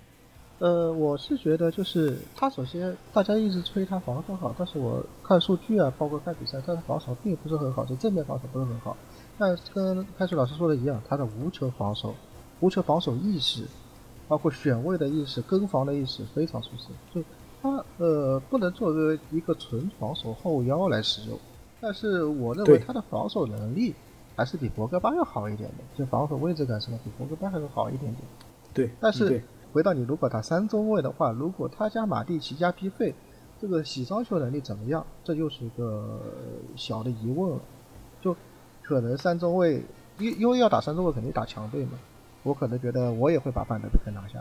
呃，我是觉得就是他首先大家一直吹他防守好，但是我看数据啊，包括看比赛，他的防守并不是很好，就正面防守不是很好。但跟开水老师说的一样，他的无球防守、无球防守意识，包括选位的意识、跟防的意识非常出色。就他呃不能作为一个纯防守后腰来使用，但是我认为他的防守能力还是比博格巴要好一点的，就防守位置感什么比博格巴还要好一点点。对，但是回到你如果打三中卫的话，如果他加马蒂奇加皮费，这个洗伤球能力怎么样？这又是一个呃小的疑问了。可能三中卫，因因为要打三中卫肯定打强队嘛，我可能觉得我也会把范德贝克拿下。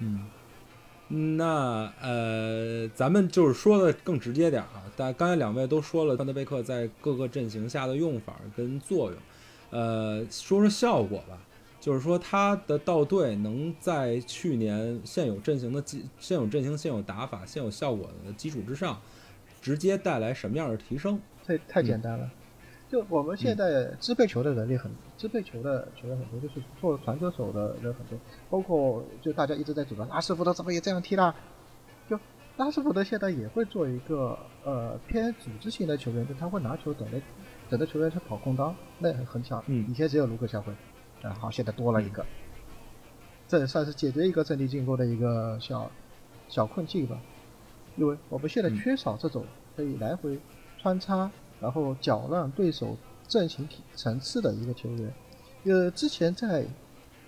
嗯，那呃，咱们就是说的更直接点啊。但刚才两位都说了范德贝克在各个阵型下的用法跟作用，呃，说说效果吧。就是说他的到队能在去年现有阵型的基、现有阵型、现有打法、现有效果的基础之上，直接带来什么样的提升？太太简单了。就我们现在支配球的能力很，支配球的球员很多，就是做传球手的人很多，包括就大家一直在主张拉什福德怎么也这样踢啦，就拉什福德现在也会做一个呃偏组织型的球员，就他会拿球等着等着球员去跑空当，那很很强。嗯。以前只有卢克肖会，啊好，现在多了一个，这也算是解决一个阵地进攻的一个小小困境吧。因为我们现在缺少这种可以来回穿插，然后搅乱对手阵型体层次的一个球员。呃，之前在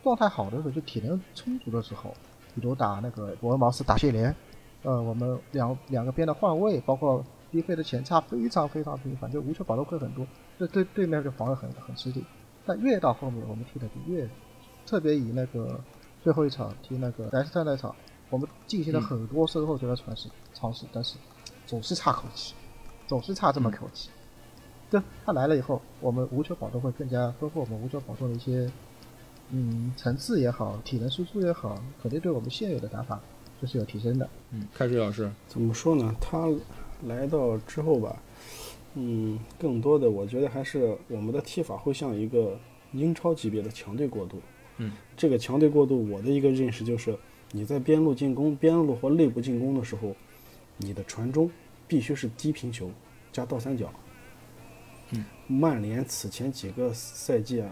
状态好的时候，就体能充足的时候，比如打那个伯恩茅斯打谢联，呃，我们两两个边的换位，包括低飞的前插非常非常频繁，就无球保留会很多，这对对面就防得很很吃力。但越到后面，我们踢的就越，特别以那个最后一场踢那个莱斯特那场，我们进行了很多身后球的尝试尝试，但是总是差口气，总是差这么口气。对他来了以后，我们无球跑动会更加丰富，我们无球跑动的一些嗯层次也好，体能输出也好，肯定对我们现有的打法就是有提升的。嗯，开水老师，怎么说呢？他来到之后吧，嗯，更多的我觉得还是我们的踢法会像一个英超级别的强队过渡。嗯，这个强队过渡，我的一个认识就是，你在边路进攻、边路或内部进攻的时候，你的传中必须是低平球加倒三角。嗯，曼联此前几个赛季啊，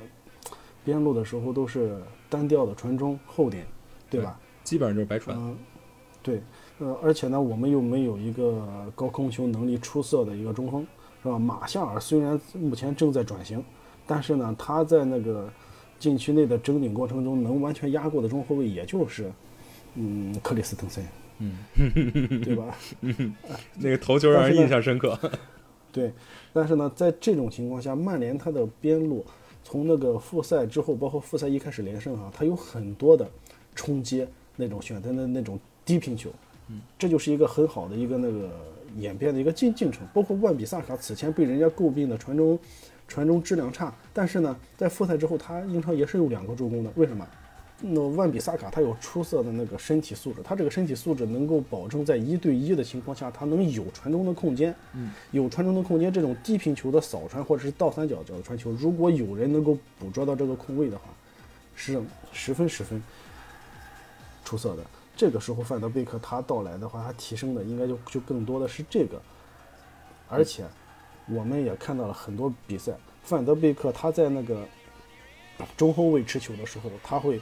边路的时候都是单调的传中后点，对吧？基本上就是白传。嗯，对，呃，而且呢，我们又没有一个高空球能力出色的一个中锋，是吧？马夏尔虽然目前正在转型，但是呢，他在那个禁区内的争顶过程中，能完全压过的中后卫，也就是，嗯，克里斯滕森，嗯，对吧？那个头球让人印象深刻。对，但是呢，在这种情况下，曼联他的边路从那个复赛之后，包括复赛一开始连胜啊，他有很多的冲击那种选择的那种低平球，嗯，这就是一个很好的一个那个演变的一个进进程。包括万比萨卡此前被人家诟病的传中传中质量差，但是呢，在复赛之后，他英超也是有两个助攻的，为什么？那万比萨卡他有出色的那个身体素质，他这个身体素质能够保证在一对一的情况下，他能有传中的空间。嗯，有传中的空间，这种低平球的扫传或者是倒三角角的传球，如果有人能够捕捉到这个空位的话，是十分十分出色的。这个时候范德贝克他到来的话，他提升的应该就就更多的是这个，而且我们也看到了很多比赛，范德贝克他在那个中后卫持球的时候，他会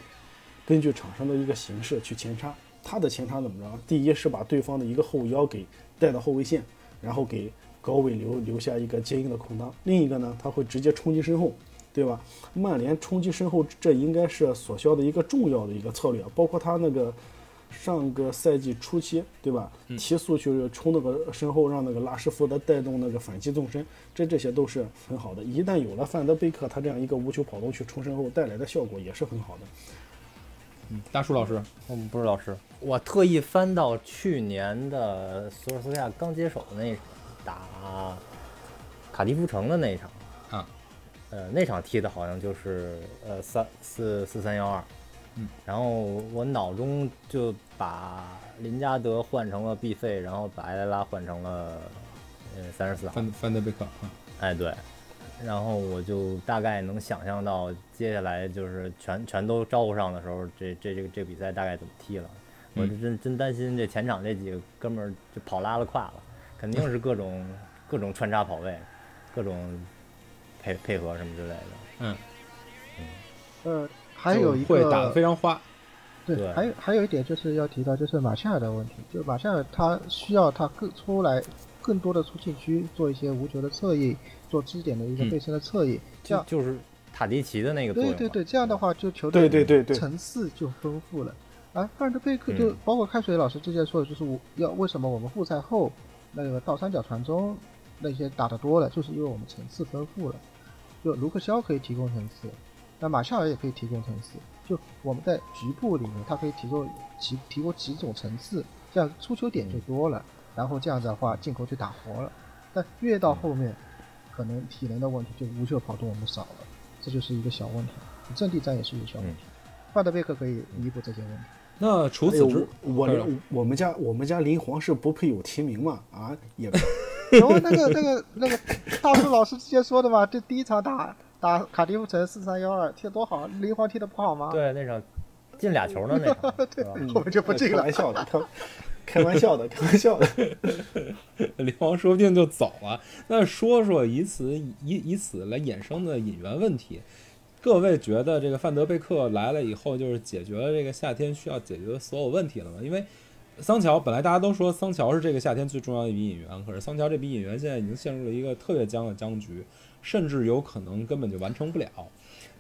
根据场上的一个形势去前插。他的前插怎么着？第一是把对方的一个后腰给带到后卫线，然后给高位留留下一个接应的空当；另一个呢，他会直接冲击身后，对吧？曼联冲击身后，这应该是索肖的一个重要的一个策略，包括他那个上个赛季初期，对吧？提速去冲那个身后，让那个拉什福德带动那个反击纵深，这这些都是很好的。一旦有了范德贝克他这样一个无球跑动去冲身后带来的效果也是很好的。嗯，大树老师，我们不是老师，我特意翻到去年的索尔斯克亚刚接手的那场打卡迪夫城的那一场。啊，呃，那场踢的好像就是呃三四四三幺二，嗯，然后我脑中就把林加德换成了 B 费，然后把埃莱拉换成了呃三十四号，范范德贝克，啊。哎对，然后我就大概能想象到接下来就是全全都招呼上的时候，这这这个这个比赛大概怎么踢了。我就真真担心这前场这几个哥们儿就跑拉了胯了，肯定是各种各种穿插跑位，各种配配合什么之类的。嗯，呃，还有一会打得个非常花，对，对还有还有一点就是要提到，就是马夏尔的问题，就马夏尔他需要他更出来更多的出禁区，做一些无球的侧翼，做支点的一个嗯背身的侧翼，这样就就是塔迪奇的那个作用。对对对，这样的话就球队对对对，层次就丰富了。而范德贝克就嗯包括开水老师之前说的，就是我要为什么我们复赛后那个倒三角传中那些打得多了，就是因为我们层次丰富了。就卢克肖可以提供层次，那马夏尔也可以提供层次。就我们在局部里面，它可以提供几提供几种层次，这样出球点就多了，然后这样子的话进攻就打活了。但越到后面，可能体能的问题就无球跑动我们少了，这就是一个小问题。阵地战也是一个小问题。范德贝克可以弥补这些问题。那除此之，对我我我们家我们家林皇是不配有提名嘛？啊，也 然后那个那个那个大树老师之前说的嘛，这第一场打打卡迪夫城四三幺二踢得多好，林皇踢得不好吗？对那场进俩球呢那场，是吧？后面就不进了开玩。笑的，开开玩笑的，开玩笑的。林王说不定就走了。那说说以此以以此来衍生的引援问题，各位觉得这个范德贝克来了以后，就是解决了这个夏天需要解决的所有问题了吗？因为桑乔本来大家都说桑乔是这个夏天最重要的一笔引援，可是桑乔这笔引援现在已经陷入了一个特别僵的僵局，甚至有可能根本就完成不了。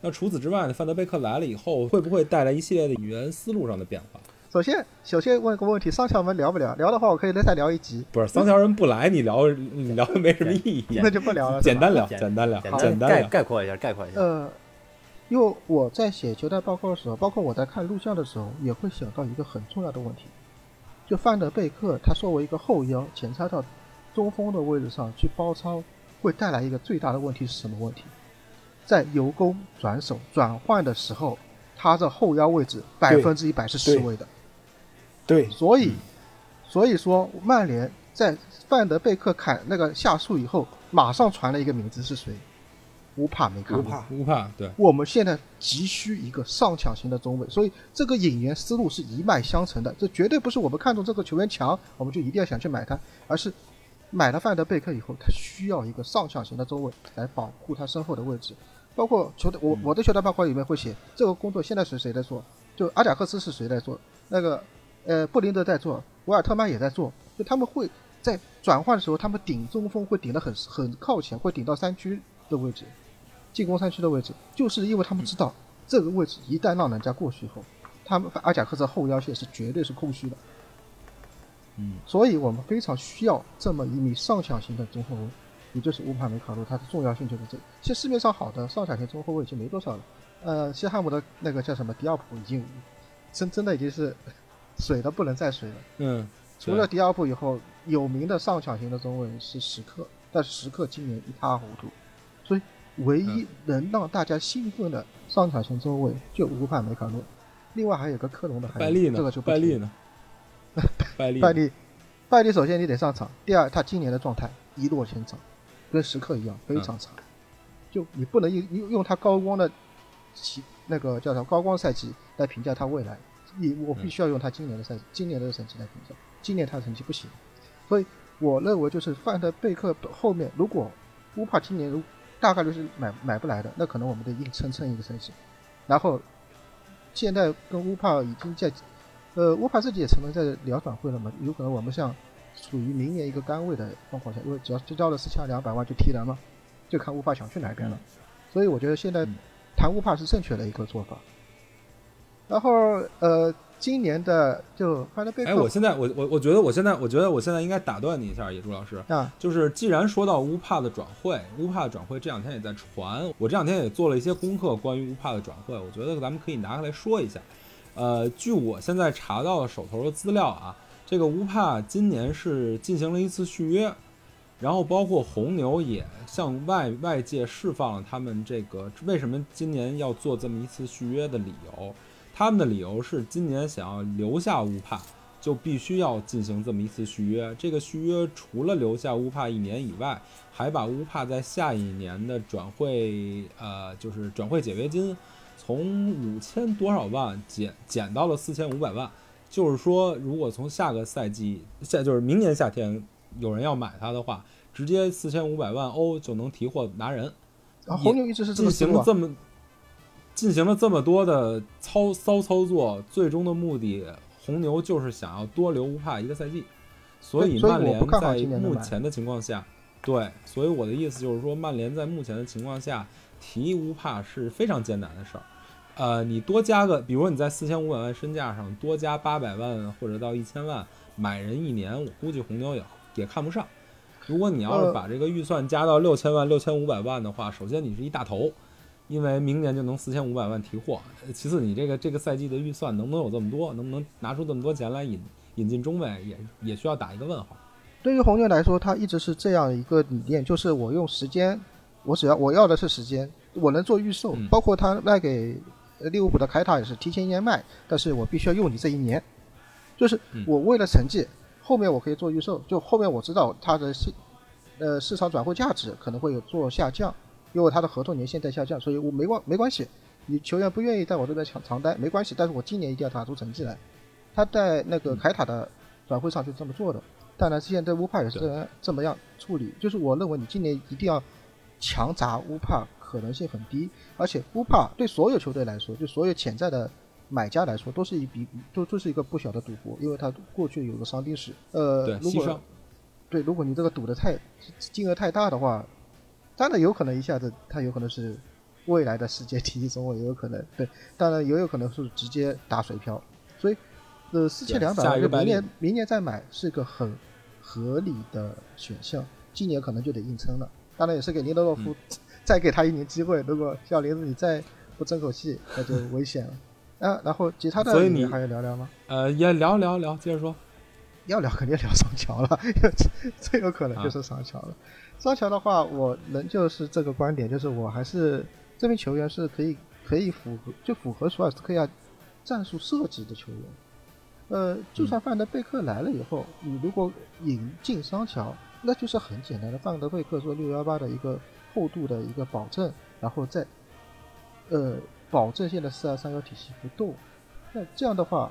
那除此之外呢，范德贝克来了以后，会不会带来一系列的引援思路上的变化？首先，首先问个问题，桑乔我们聊不聊？聊的话，我可以再聊一集，不是桑乔人不来，你聊你聊 没什么意义。那就不聊了。简单聊，简简单聊，简单聊。概括一下，概括一下。呃，因为我在写球队报告的时候，包括我在看录像的时候，也会想到一个很重要的问题，就范德贝克他作为一个后腰前插到中锋的位置上去包抄，会带来一个最大的问题是什么问题？在由攻转守转换的时候，他的后腰位置百分之一百是失位的。对，所以，所以说曼联在范德贝克砍那个下树以后，马上传了一个名字是谁？乌帕梅卡乌帕。乌帕对，我们现在急需一个上抢型的中卫，所以这个引援思路是一脉相承的。这绝对不是我们看中这个球员强，我们就一定要想去买他，而是买了范德贝克以后，他需要一个上抢型的中卫来保护他身后的位置。包括球队，我我的球队报告里面会写这个工作现在是谁在做？就阿贾克斯是谁在做？那个呃布林德在做，维尔特曼也在做，就他们会在转换的时候，他们顶中锋会顶得很很靠前，会顶到三区的位置。进攻三区的位置，就是因为他们知道这个位置一旦让人家过去后，他们阿贾克斯后腰线是绝对是空虚的。嗯，所以我们非常需要这么一名上抢型的中后卫，也就是乌帕梅卡诺，它的重要性就是这。其实市面上好的上抢型中后卫已经没多少了。呃，西汉姆的那个叫什么迪奥普已经真真的已经是水的不能再水了。嗯，除了迪奥普以后，有名的上抢型的中卫是时刻，但是时刻今年一塌糊涂，所以唯一能让大家兴奋的上抢型中卫就乌帕梅卡诺，另外还有个克隆的海拜利呢？这个就拜利呢？拜利，拜利，拜利首先你得上场，第二他今年的状态一落千丈，跟时刻一样非常差，就你不能用用用他高光的其那个叫什么高光赛季来评价他未来，你我必须要用他今年的赛季、今年的成绩来评价，今年他的成绩不行，所以我认为就是范德贝克后面如果乌帕今年如大概率是买买不来的，那可能我们得硬撑撑一个赛季，然后现在跟乌帕已经在。呃，乌帕自己也承认在聊转会了嘛，有可能我们像处于明年一个杆位的状况下，因为只要就交了四千两百万就踢人嘛，就看乌帕想去哪边了。所以我觉得现在谈乌帕是正确的一个做法。然后呃，今年的就哎，我现在我我我觉得我现在我觉得我现在应该打断你一下，野猪老师，啊，就是既然说到乌帕的转会，乌帕的转会这两天也在传，我这两天也做了一些功课，关于乌帕的转会，我觉得咱们可以拿开来说一下。呃，据我现在查到的手头的资料啊，这个乌帕今年是进行了一次续约，然后包括红牛也向外外界释放了他们这个为什么今年要做这么一次续约的理由。他们的理由是今年想要留下乌帕，就必须要进行这么一次续约。这个续约除了留下乌帕一年以外，还把乌帕在下一年的转会，呃，就是转会解约金。从五千多少万减减到了四千五百万，就是说，如果从下个赛季下就是明年夏天有人要买它的话，直接四千五百万欧就能提货拿人。然后红牛一直是这进个思路啊行了这么进行了这么多的操骚操作，最终的目的，红牛就是想要多留乌帕一个赛季。所以曼联在目前的情况下，对，所以我的意思就是说，曼联在目前的情况下提乌帕是非常艰难的事儿。呃，你多加个，比如说你在四千五百万身价上多加八百万或者到一千万买人一年，我估计红牛也也看不上。如果你要是呃把这个预算加到六千万、六千五百万的话，首先你是一大头，因为明年就能四千五百万提货。呃其次，你这个这个赛季的预算能不能有这么多？能不能拿出这么多钱来引引进中卫，也也需要打一个问号。对于红牛来说，它一直是这样一个理念，就是我用时间，我只要我要的是时间，我能做预售，嗯包括他卖给呃利物浦的凯塔也是提前一年卖，但是我必须要用你这一年，就是嗯我为了成绩，后面我可以做预售，就后面我知道它的市呃市场转会价值可能会有做下降，因为他的合同年限在下降，所以我没关没关系，你球员不愿意在我这边长长待没关系，但是我今年一定要打出成绩来。他在那个凯塔的转会上就这么做的。当然，现在乌帕也是这样这么样处理，就是我认为你今年一定要强砸乌帕可能性很低，而且乌帕对所有球队来说，就所有潜在的买家来说，都是一笔都都是一个不小的赌博，因为他过去有个伤病史。呃对，，如果。对，如果你这个赌的太金额太大的话，当然有可能一下子他有可能是未来的世界第一中卫，也有可能对，当然也有可能是直接打水漂，所以呃四千两百万就明年明年再买是个很合理的选项，今年可能就得硬撑了。当然也是给林德洛夫、嗯 再给他一年机会，如果小林子你再不争口气，那就危险了。啊，然后其他的所以你你还要聊聊吗？呃，也聊聊聊，接着说。要聊肯定聊上桥了，最最有可能啊就是上桥了。桑乔的话，我仍旧是这个观点，就是我还是这名球员是可以可以符合就符合索尔斯克亚战术设计的球员。呃，就算范德贝克来了以后，你如果引进桑乔，那就是很简单的，范德贝克做六幺八的一个厚度的一个保证，然后再呃保证现在四二三幺体系不动。那这样的话，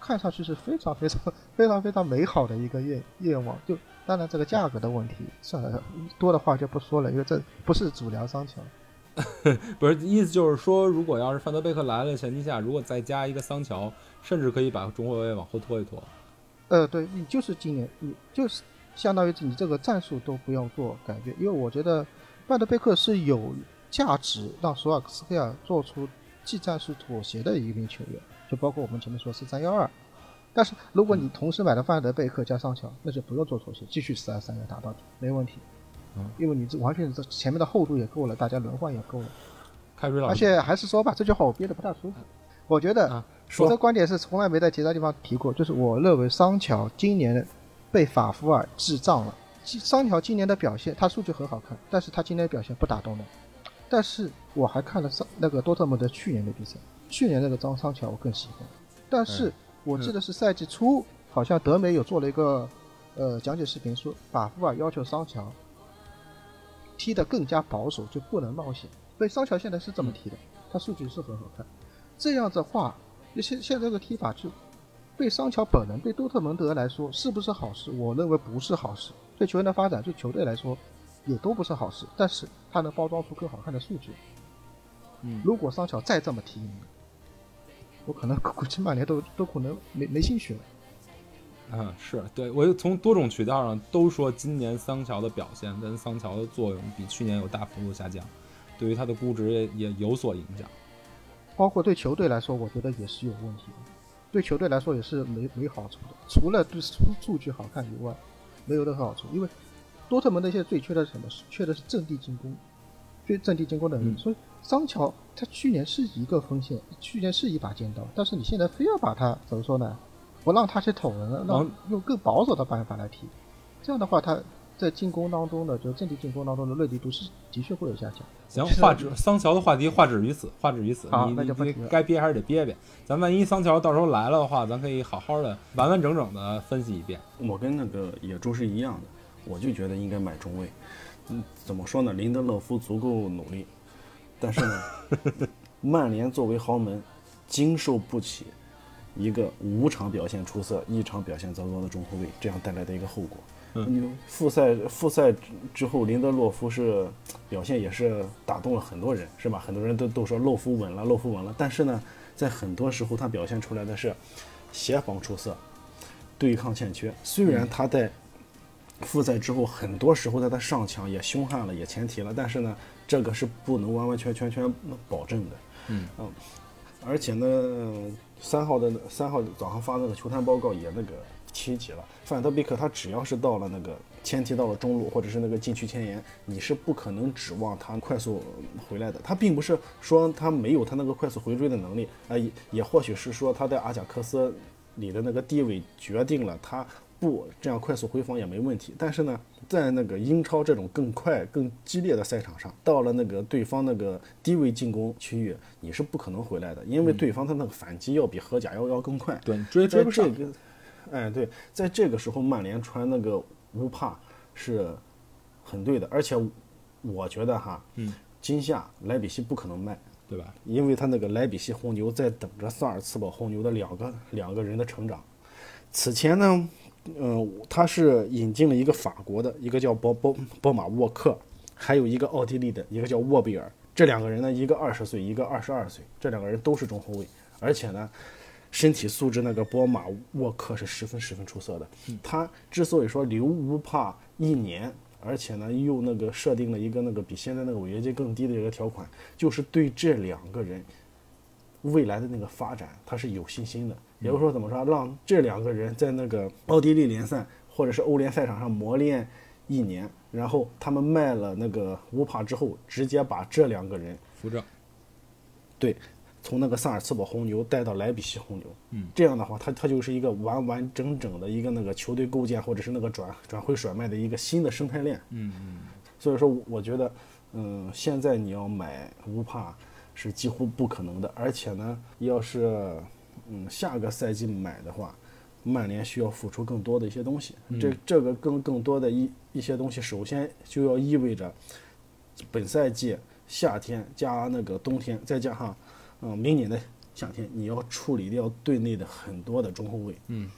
看上去是非常非常非常非常美好的一个愿愿望。就当然这个价格的问题，算了，多的话就不说了，因为这不是主聊桑乔。不是意思就是说，如果要是范德贝克来了的前提下，如果再加一个桑乔，甚至可以把中后卫往后拖一拖。呃，对你就是今年，你就是相当于你这个战术都不用做改变，因为我觉得范德贝克是有价值让索尔斯克亚做出技战术妥协的一名球员，就包括我们前面说四三幺二。但是如果你同时买了范德贝克加桑乔，那就不用做妥协，继续四二三幺打到底没问题。嗯，因为你这完全这前面的厚度也够了，大家轮换也够了。凯瑞老师，而且还是说吧，这句话我憋得不大舒服。我觉得啊我的观点是从来没在其他地方提过，就是我认为桑乔今年被法夫尔智障了。其桑乔今年的表现，他数据很好看，但是他今年的表现不打动人。但是我还看了桑那个多特蒙德去年的比赛，去年那个张桑乔我更喜欢。但是我记得是赛季初，好像德美有做了一个呃讲解视频，说法夫尔要求桑乔踢得更加保守，就不能冒险。所以桑乔现在是这么踢的，他数据是很好看。这样的话，现现在这个踢法就对桑乔本人、对多特蒙德来说是不是好事？我认为不是好事。对球员的发展、对球队来说也都不是好事。但是他能包装出更好看的数据。嗯如果桑乔再这么踢，我可能 估计曼联都都可能没没兴趣了。嗯，是对我从多种渠道上都说今年桑乔的表现跟桑乔的作用比去年有大幅度下降，对于他的估值也也有所影响。包括对球队来说，我觉得也是有问题的。对球队来说也是没没好处的，除了对数数据好看以外，没有任何好处。因为多特蒙德现在最缺的是什么？缺的是阵地进攻，缺阵地进攻能力。嗯所以桑乔他去年是一个锋线，去年是一把尖刀，但是你现在非要把他怎么说呢？不让他去捅人，让往用更保守的办法来踢，这样的话他在进攻当中的就阵地进攻当中的锐利度是的确会有下降。行，是话止桑乔的话题话止于此，话止于此。好你你你那就不该憋还是得憋憋。咱万一桑乔到时候来了的话，咱可以好好的完完整整的分析一遍。我跟那个野猪是一样的，我就觉得应该买中卫。嗯，怎么说呢？林德勒夫足够努力，但是呢，曼联作为豪门，经受不起一个五场表现出色、一场表现糟糕的中后卫这样带来的一个后果。你复赛复赛之之后，林德洛夫是表现也是打动了很多人，是吧？很多人都都说洛夫稳了，洛夫稳了。但是呢，在很多时候他表现出来的是协防出色，对抗欠缺。虽然他在复赛之后，很多时候在他上抢也凶悍了，也前提了，但是呢，这个是不能完完全全全保证的。嗯嗯而且呢，三号的三号早上发那个球探报告也那个提及了，范德贝克他只要是到了那个前提到了中路或者是那个禁区前沿，你是不可能指望他快速回来的。他并不是说他没有他那个快速回追的能力，啊、也也或许是说他在阿贾克斯里的那个地位决定了他不这样快速回防也没问题。但是呢，在那个英超这种更快、更激烈的赛场上，到了那个对方那个低位进攻区域，你是不可能回来的，因为对方他那个反击要比荷甲要要更快。对，追追不上。哎，对，在这个时候，曼联传那个乌帕是很对的，而且我觉得哈，嗯，今夏莱比锡不可能卖，对吧？因为他那个莱比锡红牛在等着萨尔茨堡红牛的两个两个人的成长。此前呢，嗯、他是引进了一个法国的，一个叫博博博马沃克，还有一个奥地利的，一个叫沃比尔。这两个人呢，一个二十岁，一个二十二岁，这两个人都是中后卫，而且呢，身体素质那个波马沃克是十分十分出色的。他之所以说留乌帕一年，而且呢又那个设定了一个那个比现在那个违约金更低的一个条款，就是对这两个人未来的那个发展他是有信心的。也就是说，怎么说，让这两个人在那个奥地利联赛或者是欧联赛场上磨练一年，然后他们卖了那个乌帕之后，直接把这两个人扶正，对，从那个萨尔茨堡红牛带到莱比锡红牛，嗯，这样的话，他他就是一个完完整整的一个那个球队构建或者是那个转转会甩卖的一个新的生态链，嗯嗯，所以说，我觉得，嗯，现在你要买乌帕是几乎不可能的，而且呢，要是嗯下个赛季买的话，曼联需要付出更多的一些东西，这这个更更多的一一些东西，首先就要意味着本赛季夏天加那个冬天，再加上嗯明年的夏天，你要处理掉队内的很多的中后卫，嗯，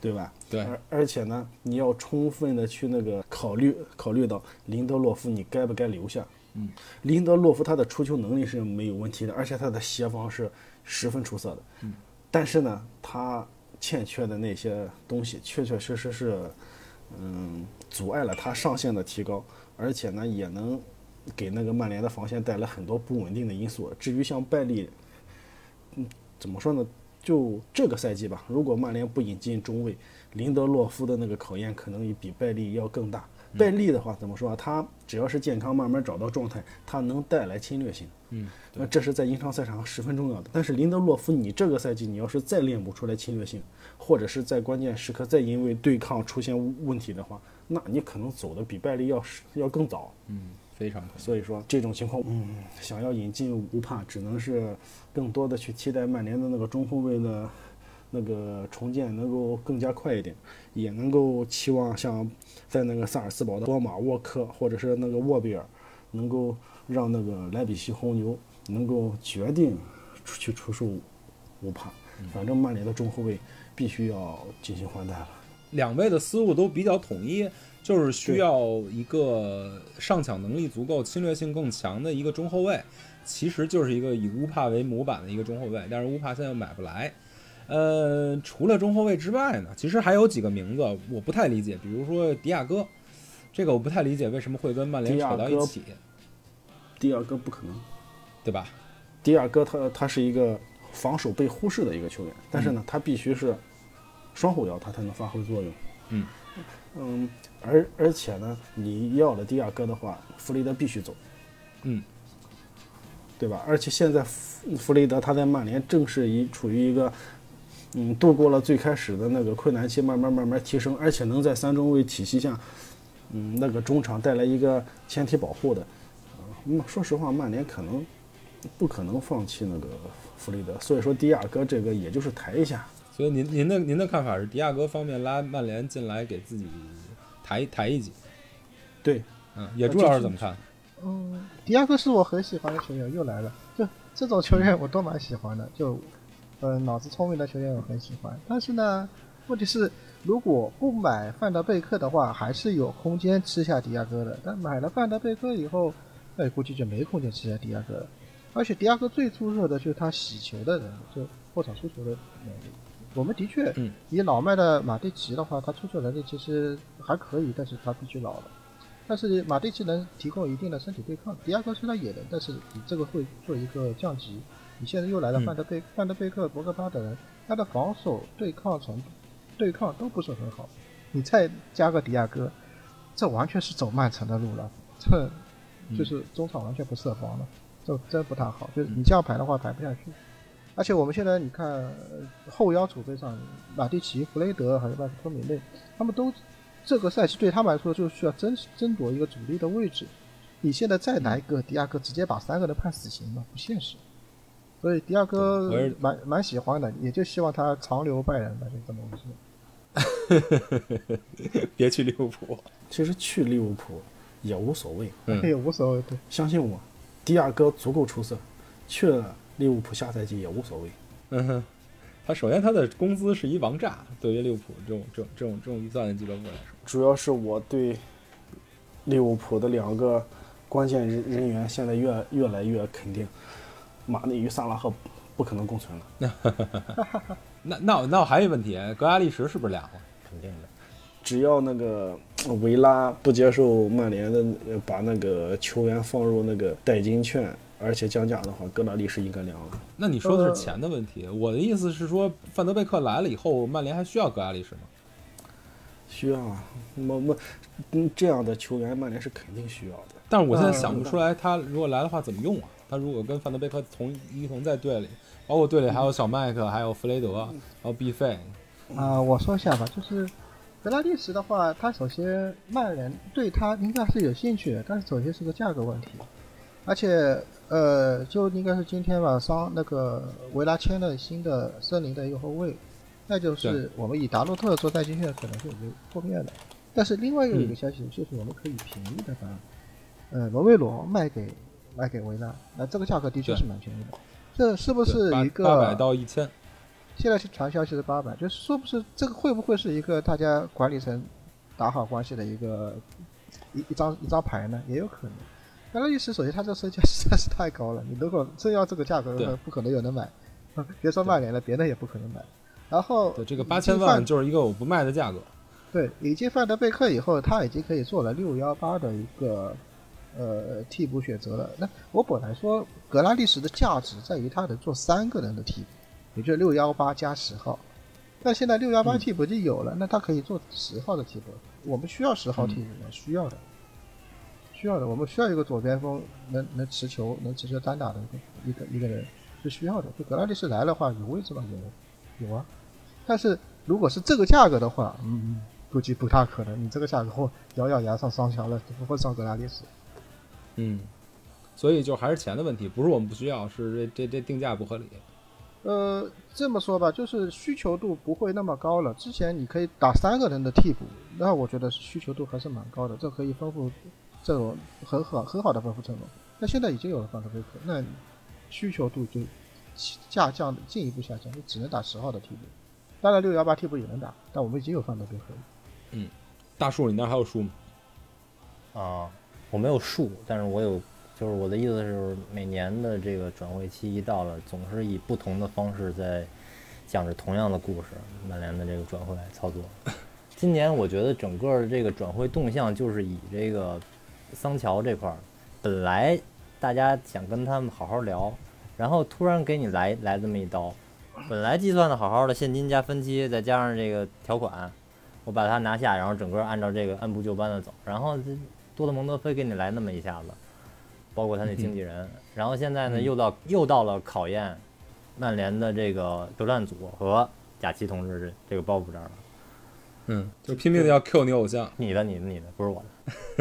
对吧？对。而而且呢，你要充分的去那个考虑考虑到林德洛夫你该不该留下。嗯，林德洛夫他的出球能力是没有问题的，而且他的协防是十分出色的。嗯，但是呢，他欠缺的那些东西，确确实实是，嗯，阻碍了他上限的提高，而且呢，也能给那个曼联的防线带来很多不稳定的因素。至于像拜利，嗯，怎么说呢？就这个赛季吧，如果曼联不引进中卫，林德洛夫的那个考验可能也比拜利要更大。拜利的话，怎么说？他只要是健康，慢慢找到状态，他能带来侵略性。嗯，那这是在英超赛场上十分重要的。但是林德洛夫，你这个赛季你要是再练不出来侵略性，或者是在关键时刻再因为对抗出现问题的话，那你可能走的比拜利要是要更早。嗯，非常。所以说这种情况，嗯，想要引进乌帕，只能是更多的去期待曼联的那个中后卫的那个重建能够更加快一点，也能够期望像在那个萨尔斯堡的多马沃克或者是那个沃比尔，能够让那个莱比锡红牛能够决定出去出售乌帕。反正曼联的中后卫必须要进行换代了。两位的思路都比较统一，就是需要一个上抢能力足够、侵略性更强的一个中后卫，其实就是一个以乌帕为模板的一个中后卫，但是乌帕现在又买不来。呃，除了中后卫之外呢，其实还有几个名字我不太理解，比如说迪亚哥，这个我不太理解为什么会跟曼联扯到一起，迪亚哥不可能，对吧？迪亚哥他他是一个防守被忽视的一个球员，但是呢，他必须是双后腰，他才能发挥作用。嗯嗯，而而且呢，你要了迪亚哥的话，弗雷德必须走，嗯，对吧？而且现在弗弗雷德他在曼联正是一处于一个。嗯，度过了最开始的那个困难期，慢慢慢慢提升，而且能在三中卫体系下，嗯，那个中场带来一个前提保护的。嗯，说实话，曼联可能不可能放弃那个弗里德，所以说迪亚哥这个也就是抬一下。所以您您的您的看法是迪亚哥方面拉曼联进来给自己抬抬一级，对，嗯，野猪老师怎么看？嗯，迪亚哥是我很喜欢的球员，又来了。就这种球员我都蛮喜欢的，就。呃，脑子聪明的球员我很喜欢，但是呢，问题是如果不买范德贝克的话，还是有空间吃下迪亚哥的。但买了范德贝克以后，那估计就没空间吃下迪亚哥了。而且迪亚哥最出色的就是他洗球的能力，就后场出球的能力。我们的确，以老迈的马蒂奇的话，他出球能力其实还可以，但是他必须老了。但是马蒂奇能提供一定的身体对抗，迪亚哥虽然也能，但是你这个会做一个降级。你现在又来了范德贝范德贝克、博格巴等人，他的防守对抗程度、对抗都不是很好。你再加个迪亚哥，这完全是走曼城的路了，这就是中场完全不设防了，这真不太好。就是你这样排的话，排不下去。而且我们现在你看后腰储备上，马蒂奇、弗雷德还是麦克托米内，他们都这个赛季对他们来说就需要争争夺一个主力的位置。你现在再来一个迪亚哥，直接把三个人判死刑吗？不现实。所以迪亚哥蛮蛮喜欢的，也就希望他长留拜仁吧，就这么回事。别去利物浦，其实去利物浦也无所谓，也无所谓。对，相信我，迪亚哥足够出色，去了利物浦下赛季也无所谓。嗯哼，他首先他的工资是一王炸，对于利物浦这种这种这种这种预算的俱乐部来说，主要是我对利物浦的两个关键人人员现在越越来越肯定。马内与萨拉赫不可能共存了。那那那我还有一个问题，格拉利什是不是俩了？肯定的。只要那个维拉不接受曼联的把那个球员放入那个代金券，而且降价的话，格拉利什应该凉了。那你说的是钱的问题，我的意思是说，范德贝克来了以后，曼联还需要格拉利什吗？需要啊，我我嗯这样的球员，曼联是肯定需要的。但是我现在想不出来，他如果来的话怎么用啊？他如果跟范德贝克同一同在队里，包括队里还有小麦克，还有弗雷德，还有毕费。啊，我说一下吧，就是格拉利什的话，他首先曼联对他应该是有兴趣的，但是首先是个价格问题，而且呃，就应该是今天晚上那个维拉签了新的森林的一个后卫，那就是我们以达洛特做代金券可能是有破灭了。但是另外又有一个消息，就是我们可以便宜的把呃罗维罗卖给。卖给维拉，那这个价格的确是蛮便宜的。这是不是一个八百到一千？现在是传消息是八百，就是说不是这个会不会是一个大家管理层打好关系的一个一一张一张牌呢？也有可能。那个意思，首先他这身价实在是太高了，你如果真要这个价格，不可能有人买。别说曼联了，别的也不可能买。然后这个八千万就是一个我不卖的价格。对，已经范德贝克以后，他已经可以做了六幺八的一个。呃，替补选择了。那我本来说格拉利什的价值在于他能做三个人的替补，也就是六幺八加十号。但现在六幺八替补就有了，那他可以做十号的替补。我们需要十号替补吗？需要的，需要的。我们需要一个左边锋，能能持球、能持球单打的一个一个一个人是需要的。就格拉利什来的话，有位置吗？有，有啊。但是如果是这个价格的话，嗯，估计不大可能。你这个价格，或咬咬牙上双桥了，不会上格拉利什。嗯，所以就还是钱的问题，不是我们不需要，是这这这定价不合理。呃，这么说吧，就是需求度不会那么高了。之前你可以打三个人的替补，那我觉得需求度还是蛮高的，这可以丰富阵容，很好很好的丰富阵容。那现在已经有了范德贝克，那需求度就下降进一步下降，就只能打十号的替补。当然六幺八替补也能打，但我们已经有范德贝克了。嗯，大树，你那还有树吗？啊。我没有树，但是我有，就是我的意思是，每年的这个转会期一到了，总是以不同的方式在讲着同样的故事，曼联的这个转会操作。今年我觉得整个这个转会动向就是以这个桑乔这块儿，本来大家想跟他们好好聊，然后突然给你来来这么一刀，本来计算的好好的现金加分期，再加上这个条款，我把它拿下，然后整个按照这个按部就班的走，然后多特蒙德非给你来那么一下子，包括他那经纪人，然后现在呢又到又到了考验曼联的这个德战组和贾奇同志这这个包袱这儿了。嗯，就拼命的要 Q 你偶像。你的，你的，你的，不是我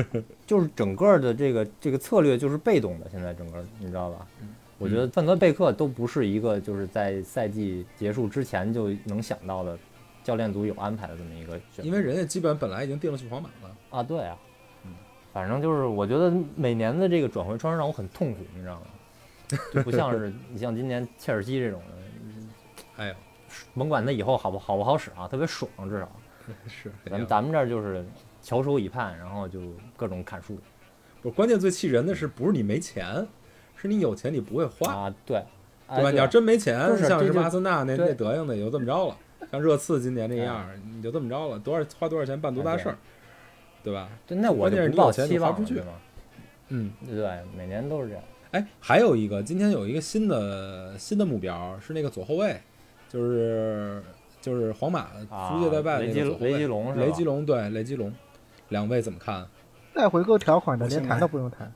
的，就是整个的这个这个策略就是被动的，现在整个你知道吧？我觉得范德贝克都不是一个就是在赛季结束之前就能想到的，教练组有安排的这么一个选择。因为人家基本本来已经定了去皇马了。啊，对啊，反正就是我觉得每年的这个转会窗让我很痛苦，你知道吗？就不像是你像今年切尔西这种的，哎呦，甭管他以后好不好不好使啊，特别爽，至少 是咱们咱们这儿就是翘首以盼，然后就各种砍树不关键最气人的是，不是你没钱，是你有钱你不会花，啊，对，对吧？哎你要真没钱，像什么就是阿森纳那那德行的也就这么着了，像热刺今年这样，你就这么着了，多少花多少钱办多大事儿，对吧？对，那我关键是就不抱你有钱你期望了，花不出去吗？嗯，对，每年都是这样。哎，还有一个，今天有一个新的新的目标是那个左后卫，就是就是皇马啊租借代拜雷吉那个左后卫雷吉隆雷吉隆对雷吉隆，两位怎么看？带回购条款的连谈都不用谈。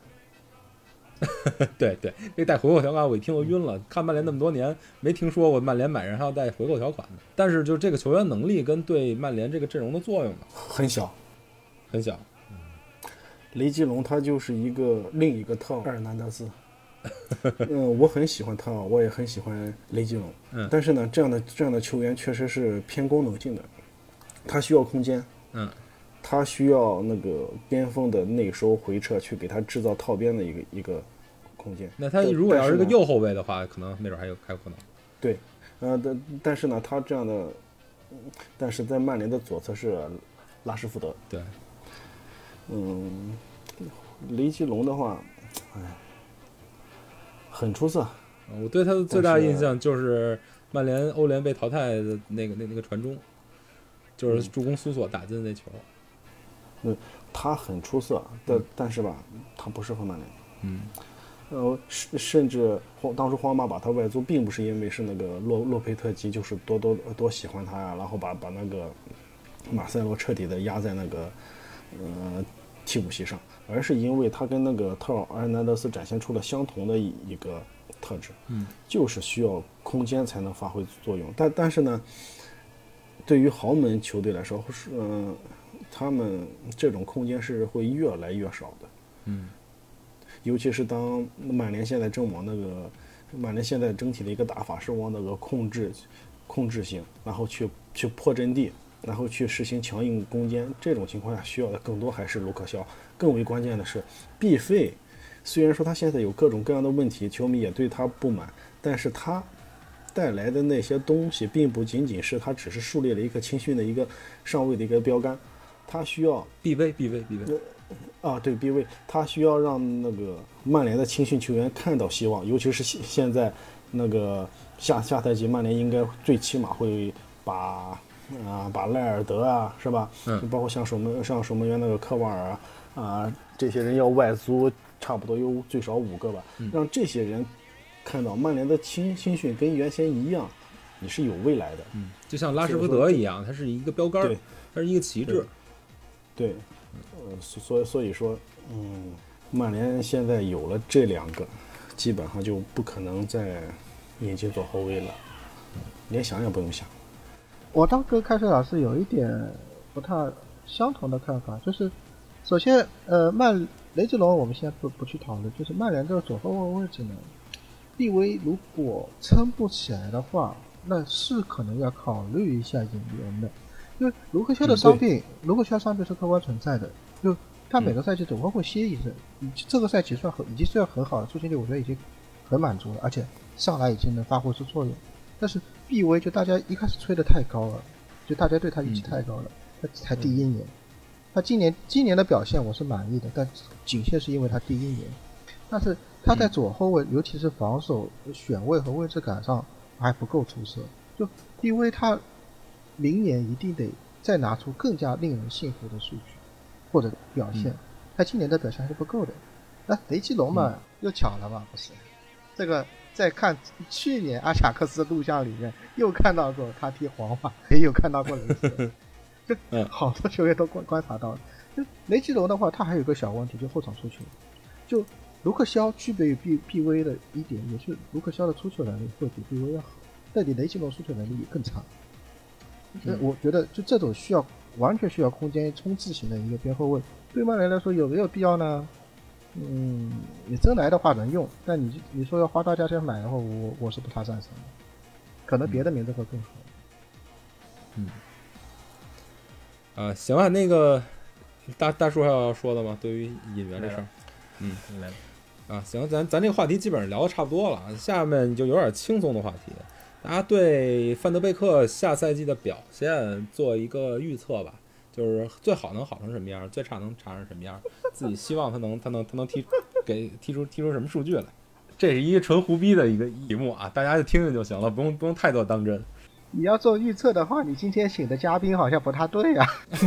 对 对，这带回购条款我一听我晕了。看曼联那么多年，没听说过曼联买人还要带回购条款的。但是就这个球员能力跟对曼联这个阵容的作用呢，很小。很小。雷吉隆他就是一个另一个特尔南德斯。嗯，我很喜欢他，我也很喜欢雷吉隆。嗯但是呢，这样的这样的球员确实是偏功能性的，他需要空间。嗯，他需要那个边锋的内收回撤去给他制造套边的一个一个空间。那他如果要是个右后卫的话，可能没准还有还有可能。呃，但但是呢，他这样的，嗯但是在曼联的左侧是拉什福德。对，嗯，雷吉隆的话，哎，很出色。我对他的最大印象就是曼联欧联被淘汰的那个那那个传中，就是助攻苏索打进的那球。嗯他很出色，但但是吧，他不适合曼联。嗯，呃，甚甚至皇当时皇马把他外租，并不是因为是那个洛洛佩特吉就是多多多喜欢他呀，然后把把那个马塞洛彻底的压在那个呃替补席上，而是因为他跟那个特尔埃南德斯展现出了相同的一一个特质，嗯，就是需要空间才能发挥作用。但但是呢，对于豪门球队来说，是嗯、他们这种空间是会越来越少的。嗯，尤其是当曼联现在正往那个，曼联现在整体的一个打法是往那个控制、控制性，然后去去破阵地，然后去实行强硬攻坚。这种情况下需要的更多还是卢克肖。更为关键的是，毕费虽然说他现在有各种各样的问题，球迷也对他不满，但是他带来的那些东西，并不仅仅是他只是树立了一个青训的一个上位的一个标杆，他需要必备必备必备。啊，对 B 位，他需要让那个曼联的青训球员看到希望，尤其是现现在那个下下赛季，曼联应该最起码会把啊把赖尔德啊，是吧？嗯包括像守门像守门员那个科瓦尔啊啊这些人要外租，差不多有最少五个吧，让这些人看到曼联的青青训跟原先一样，你是有未来的。嗯，就像拉什福德一样，他是一个标杆儿对，他是一个旗帜。对，呃，所所以说，嗯，曼联现在有了这两个，基本上就不可能再引进左后卫了，连想也不用想。我倒跟开水老师有一点不太相同的看法，就是首先，呃，曼雷吉隆我们现在不不去讨论，就是曼联这个左后卫位置呢，毕威如果撑不起来的话，那是可能要考虑一下引援的，因为卢克肖的嗯伤病，卢克肖伤病是客观存在的，就他每个赛季总会会歇一阵，这个赛季算很已经算很好了，出勤率我觉得已经很满足了，而且上来已经能发挥出作用。但是 B V 就大家一开始吹的太高了，就大家对他预期太高了，他才第一年，他今年今年的表现我是满意的，但仅限是因为他第一年，但是他在左后卫，尤其是防守选位和位置感上还不够出色。就因为他明年一定得再拿出更加令人信服的数据或者表现，他今年的表现还是不够的。那雷吉隆嘛，又巧了嘛，不是？这个在看去年阿贾克斯录像里面，又看到过他踢皇马，也有看到过雷吉隆，就嗯好多球员都观观察到了。就雷吉隆的话，他还有个小问题，就后场出球。就卢克肖具备 B B V 的一点，也是卢克肖的出球能力会比 B V 要好，但你雷吉隆出球能力也更差。那我觉得就这种需要完全需要空间冲刺型的一个边后卫，对曼联来说有没有必要呢？嗯，你真来的话能用，但你你说要花大价钱买的话，我我是不太赞成的。可能别的名字会更好。嗯啊，行啊，那个大大叔还有要说的吗？对于引援这事儿没啊，行，咱咱这个话题基本上聊的差不多了，下面就有点轻松的话题，大家对范德贝克下赛季的表现做一个预测吧，就是最好能好成什么样，最差能差成什么样，自己希望他能他能他能踢给踢出踢出什么数据来。这是一个纯胡逼的一个题目啊，大家就听听就行了，不用不用太多当真。你要做预测的话，你今天请的嘉宾好像不太对呀、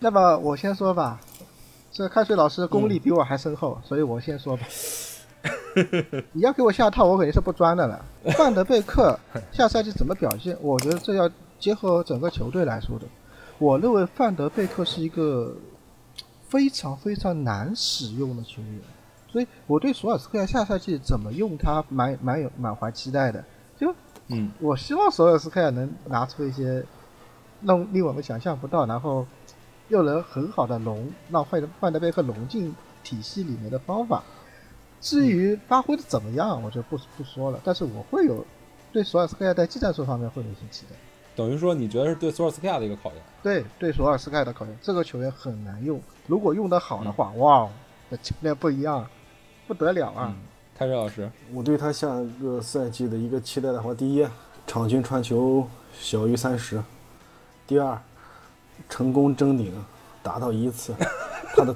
那么我先说吧，这开水老师功力比我还深厚，所以我先说吧。你要给我下套，我肯定是不钻的了。范德贝克下赛季怎么表现？我觉得这要结合整个球队来说的。我认为范德贝克是一个非常非常难使用的球员，所以我对索尔斯克亚下赛季怎么用他蛮蛮有满怀期待的。就嗯，我希望索尔斯克亚能拿出一些让令我们想象不到，然后又能很好的融让范德范德贝克融进体系里面的方法。至于发挥的怎么样，我就不不说了。但是我会有对索尔斯克亚在技战术方面会有一些期待。等于说你觉得是对索尔斯克亚的一个考验？对对，索尔斯克亚的考验，这个球员很难用。如果用得好的话，哇，那教练不一样，不得了啊！开水老师，我对他下个赛季的一个期待的话，第一，场均传球小于三十；第二，成功争顶达到一次。他的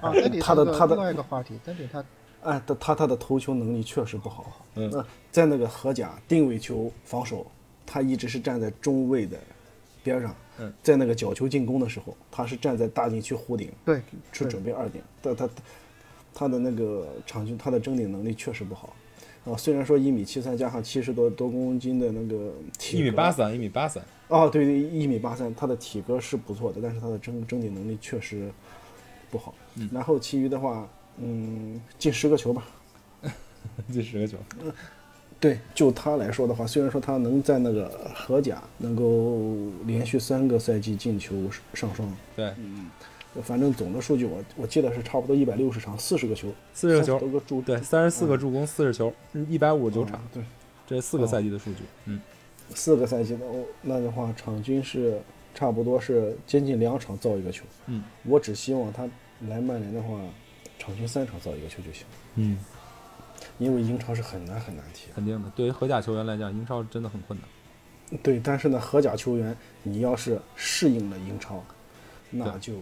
啊，他的他的另外一个话题，丹顶他哎，他他他的投球能力确实不好。嗯那在那个荷甲定位球防守，他一直是站在中卫的边上。嗯，在那个角球进攻的时候，他是站在大禁区弧顶，对去准备二点。但他他的那个场均他的争顶能力确实不好。啊，虽然说一米七三加上七十多多公斤的那个体一米八三，一米八三，哦，对对，一米八三，他的体格是不错的，但是他的争争顶能力确实不好。嗯然后其余的话，嗯，进十个球吧。进十个球。对，就他来说的话，虽然说他能在那个荷甲能够连续三个赛季进球上双，对，反正总的数据我我记得是差不多一百六十场，四十个球，四十个球多个助，对，三十四个助攻，四十球，一百五十九嗯场，对，这四个赛季的数据。嗯，四个赛季的哦，那的话场均是差不多是接近两场造一个球。嗯，我只希望他来曼联的话，场均三场造一个球就行，嗯，因为英超是很难很难踢。肯定的。对于荷甲球员来讲，英超真的很困难。对，但是呢，荷甲球员你要是适应了英超，那就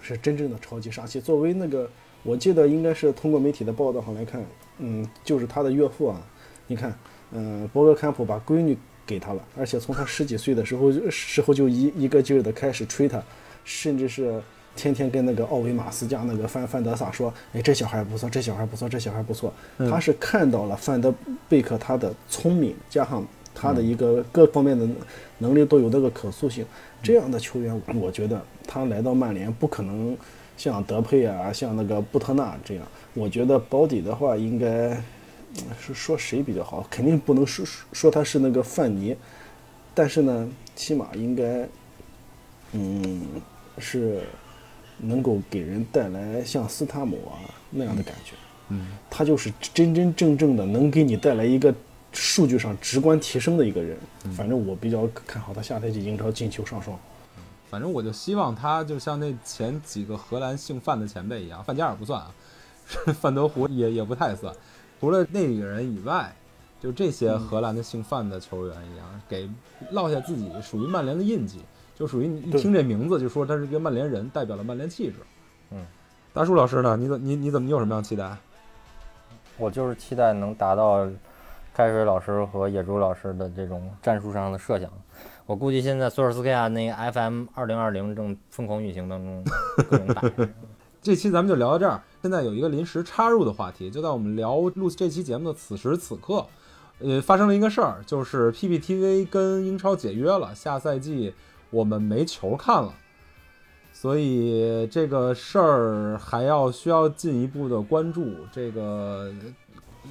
是真正的超级杀器。作为那个，我记得应该是通过媒体的报道上来看，嗯，就是他的岳父啊，你看，嗯、博格坎普把闺女给他了，而且从他十几岁的时候时候就一一个劲儿的开始吹他，甚至是天天跟那个奥维马斯加那个范范德萨说，哎，这小孩不错，这小孩不错，这小孩不错。嗯他是看到了范德贝克他的聪明，加上他的一个各方面的能力都有那个可塑性，这样的球员，我觉得他来到曼联不可能像德佩啊，像那个布特纳这样。我觉得保底的话，应该嗯是说谁比较好，肯定不能说说他是那个范尼，但是呢，起码应该，嗯，是能够给人带来像斯塔姆啊那样的感觉。嗯，他就是真真正正的能给你带来一个数据上直观提升的一个人。反正我比较看好他下赛季英超进球上双。反正我就希望他就像那前几个荷兰姓范的前辈一样，范加尔不算啊，范德胡也也不太算。除了那几个人以外，就这些荷兰的姓范的球员一样，给落下自己属于曼联的印记，就属于你一听这名字就说他是一个曼联人，代表了曼联气质。嗯，大树老师呢？你怎你你怎么你有什么样的期待？我就是期待能达到开水老师和野猪老师的这种战术上的设想。我估计现在索尔斯克亚那个 FM 二零二零正疯狂运行当中，各种打。这期咱们就聊到这儿。现在有一个临时插入的话题，就在我们聊录这期节目的此时此刻，呃，发生了一个事儿，就是 PPTV 跟英超解约了，下赛季我们没球看了，所以这个事儿还要需要进一步的关注。这个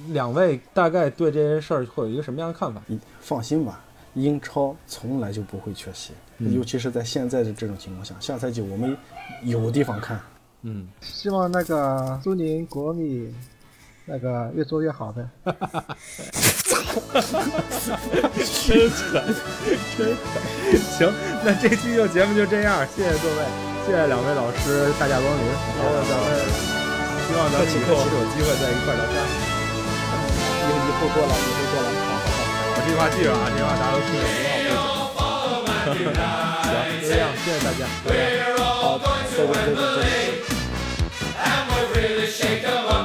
两位大概对这件事儿会有一个什么样的看法？你放心吧，英超从来就不会缺席，嗯尤其是在现在的这种情况下，下赛季我们有地方看。嗯，希望那个苏宁国米那个越做越好呗。真狠，真狠。行，那这期就节目就这样，谢谢各位，谢谢两位老师大驾光临，然后咱们希望咱们以后有机会再一块儿聊天。以以后过来，以后过来，好好好。我这句话记着啊，这句话大家都听着，不要背行，就这样，谢谢大家。好，再见再见再见。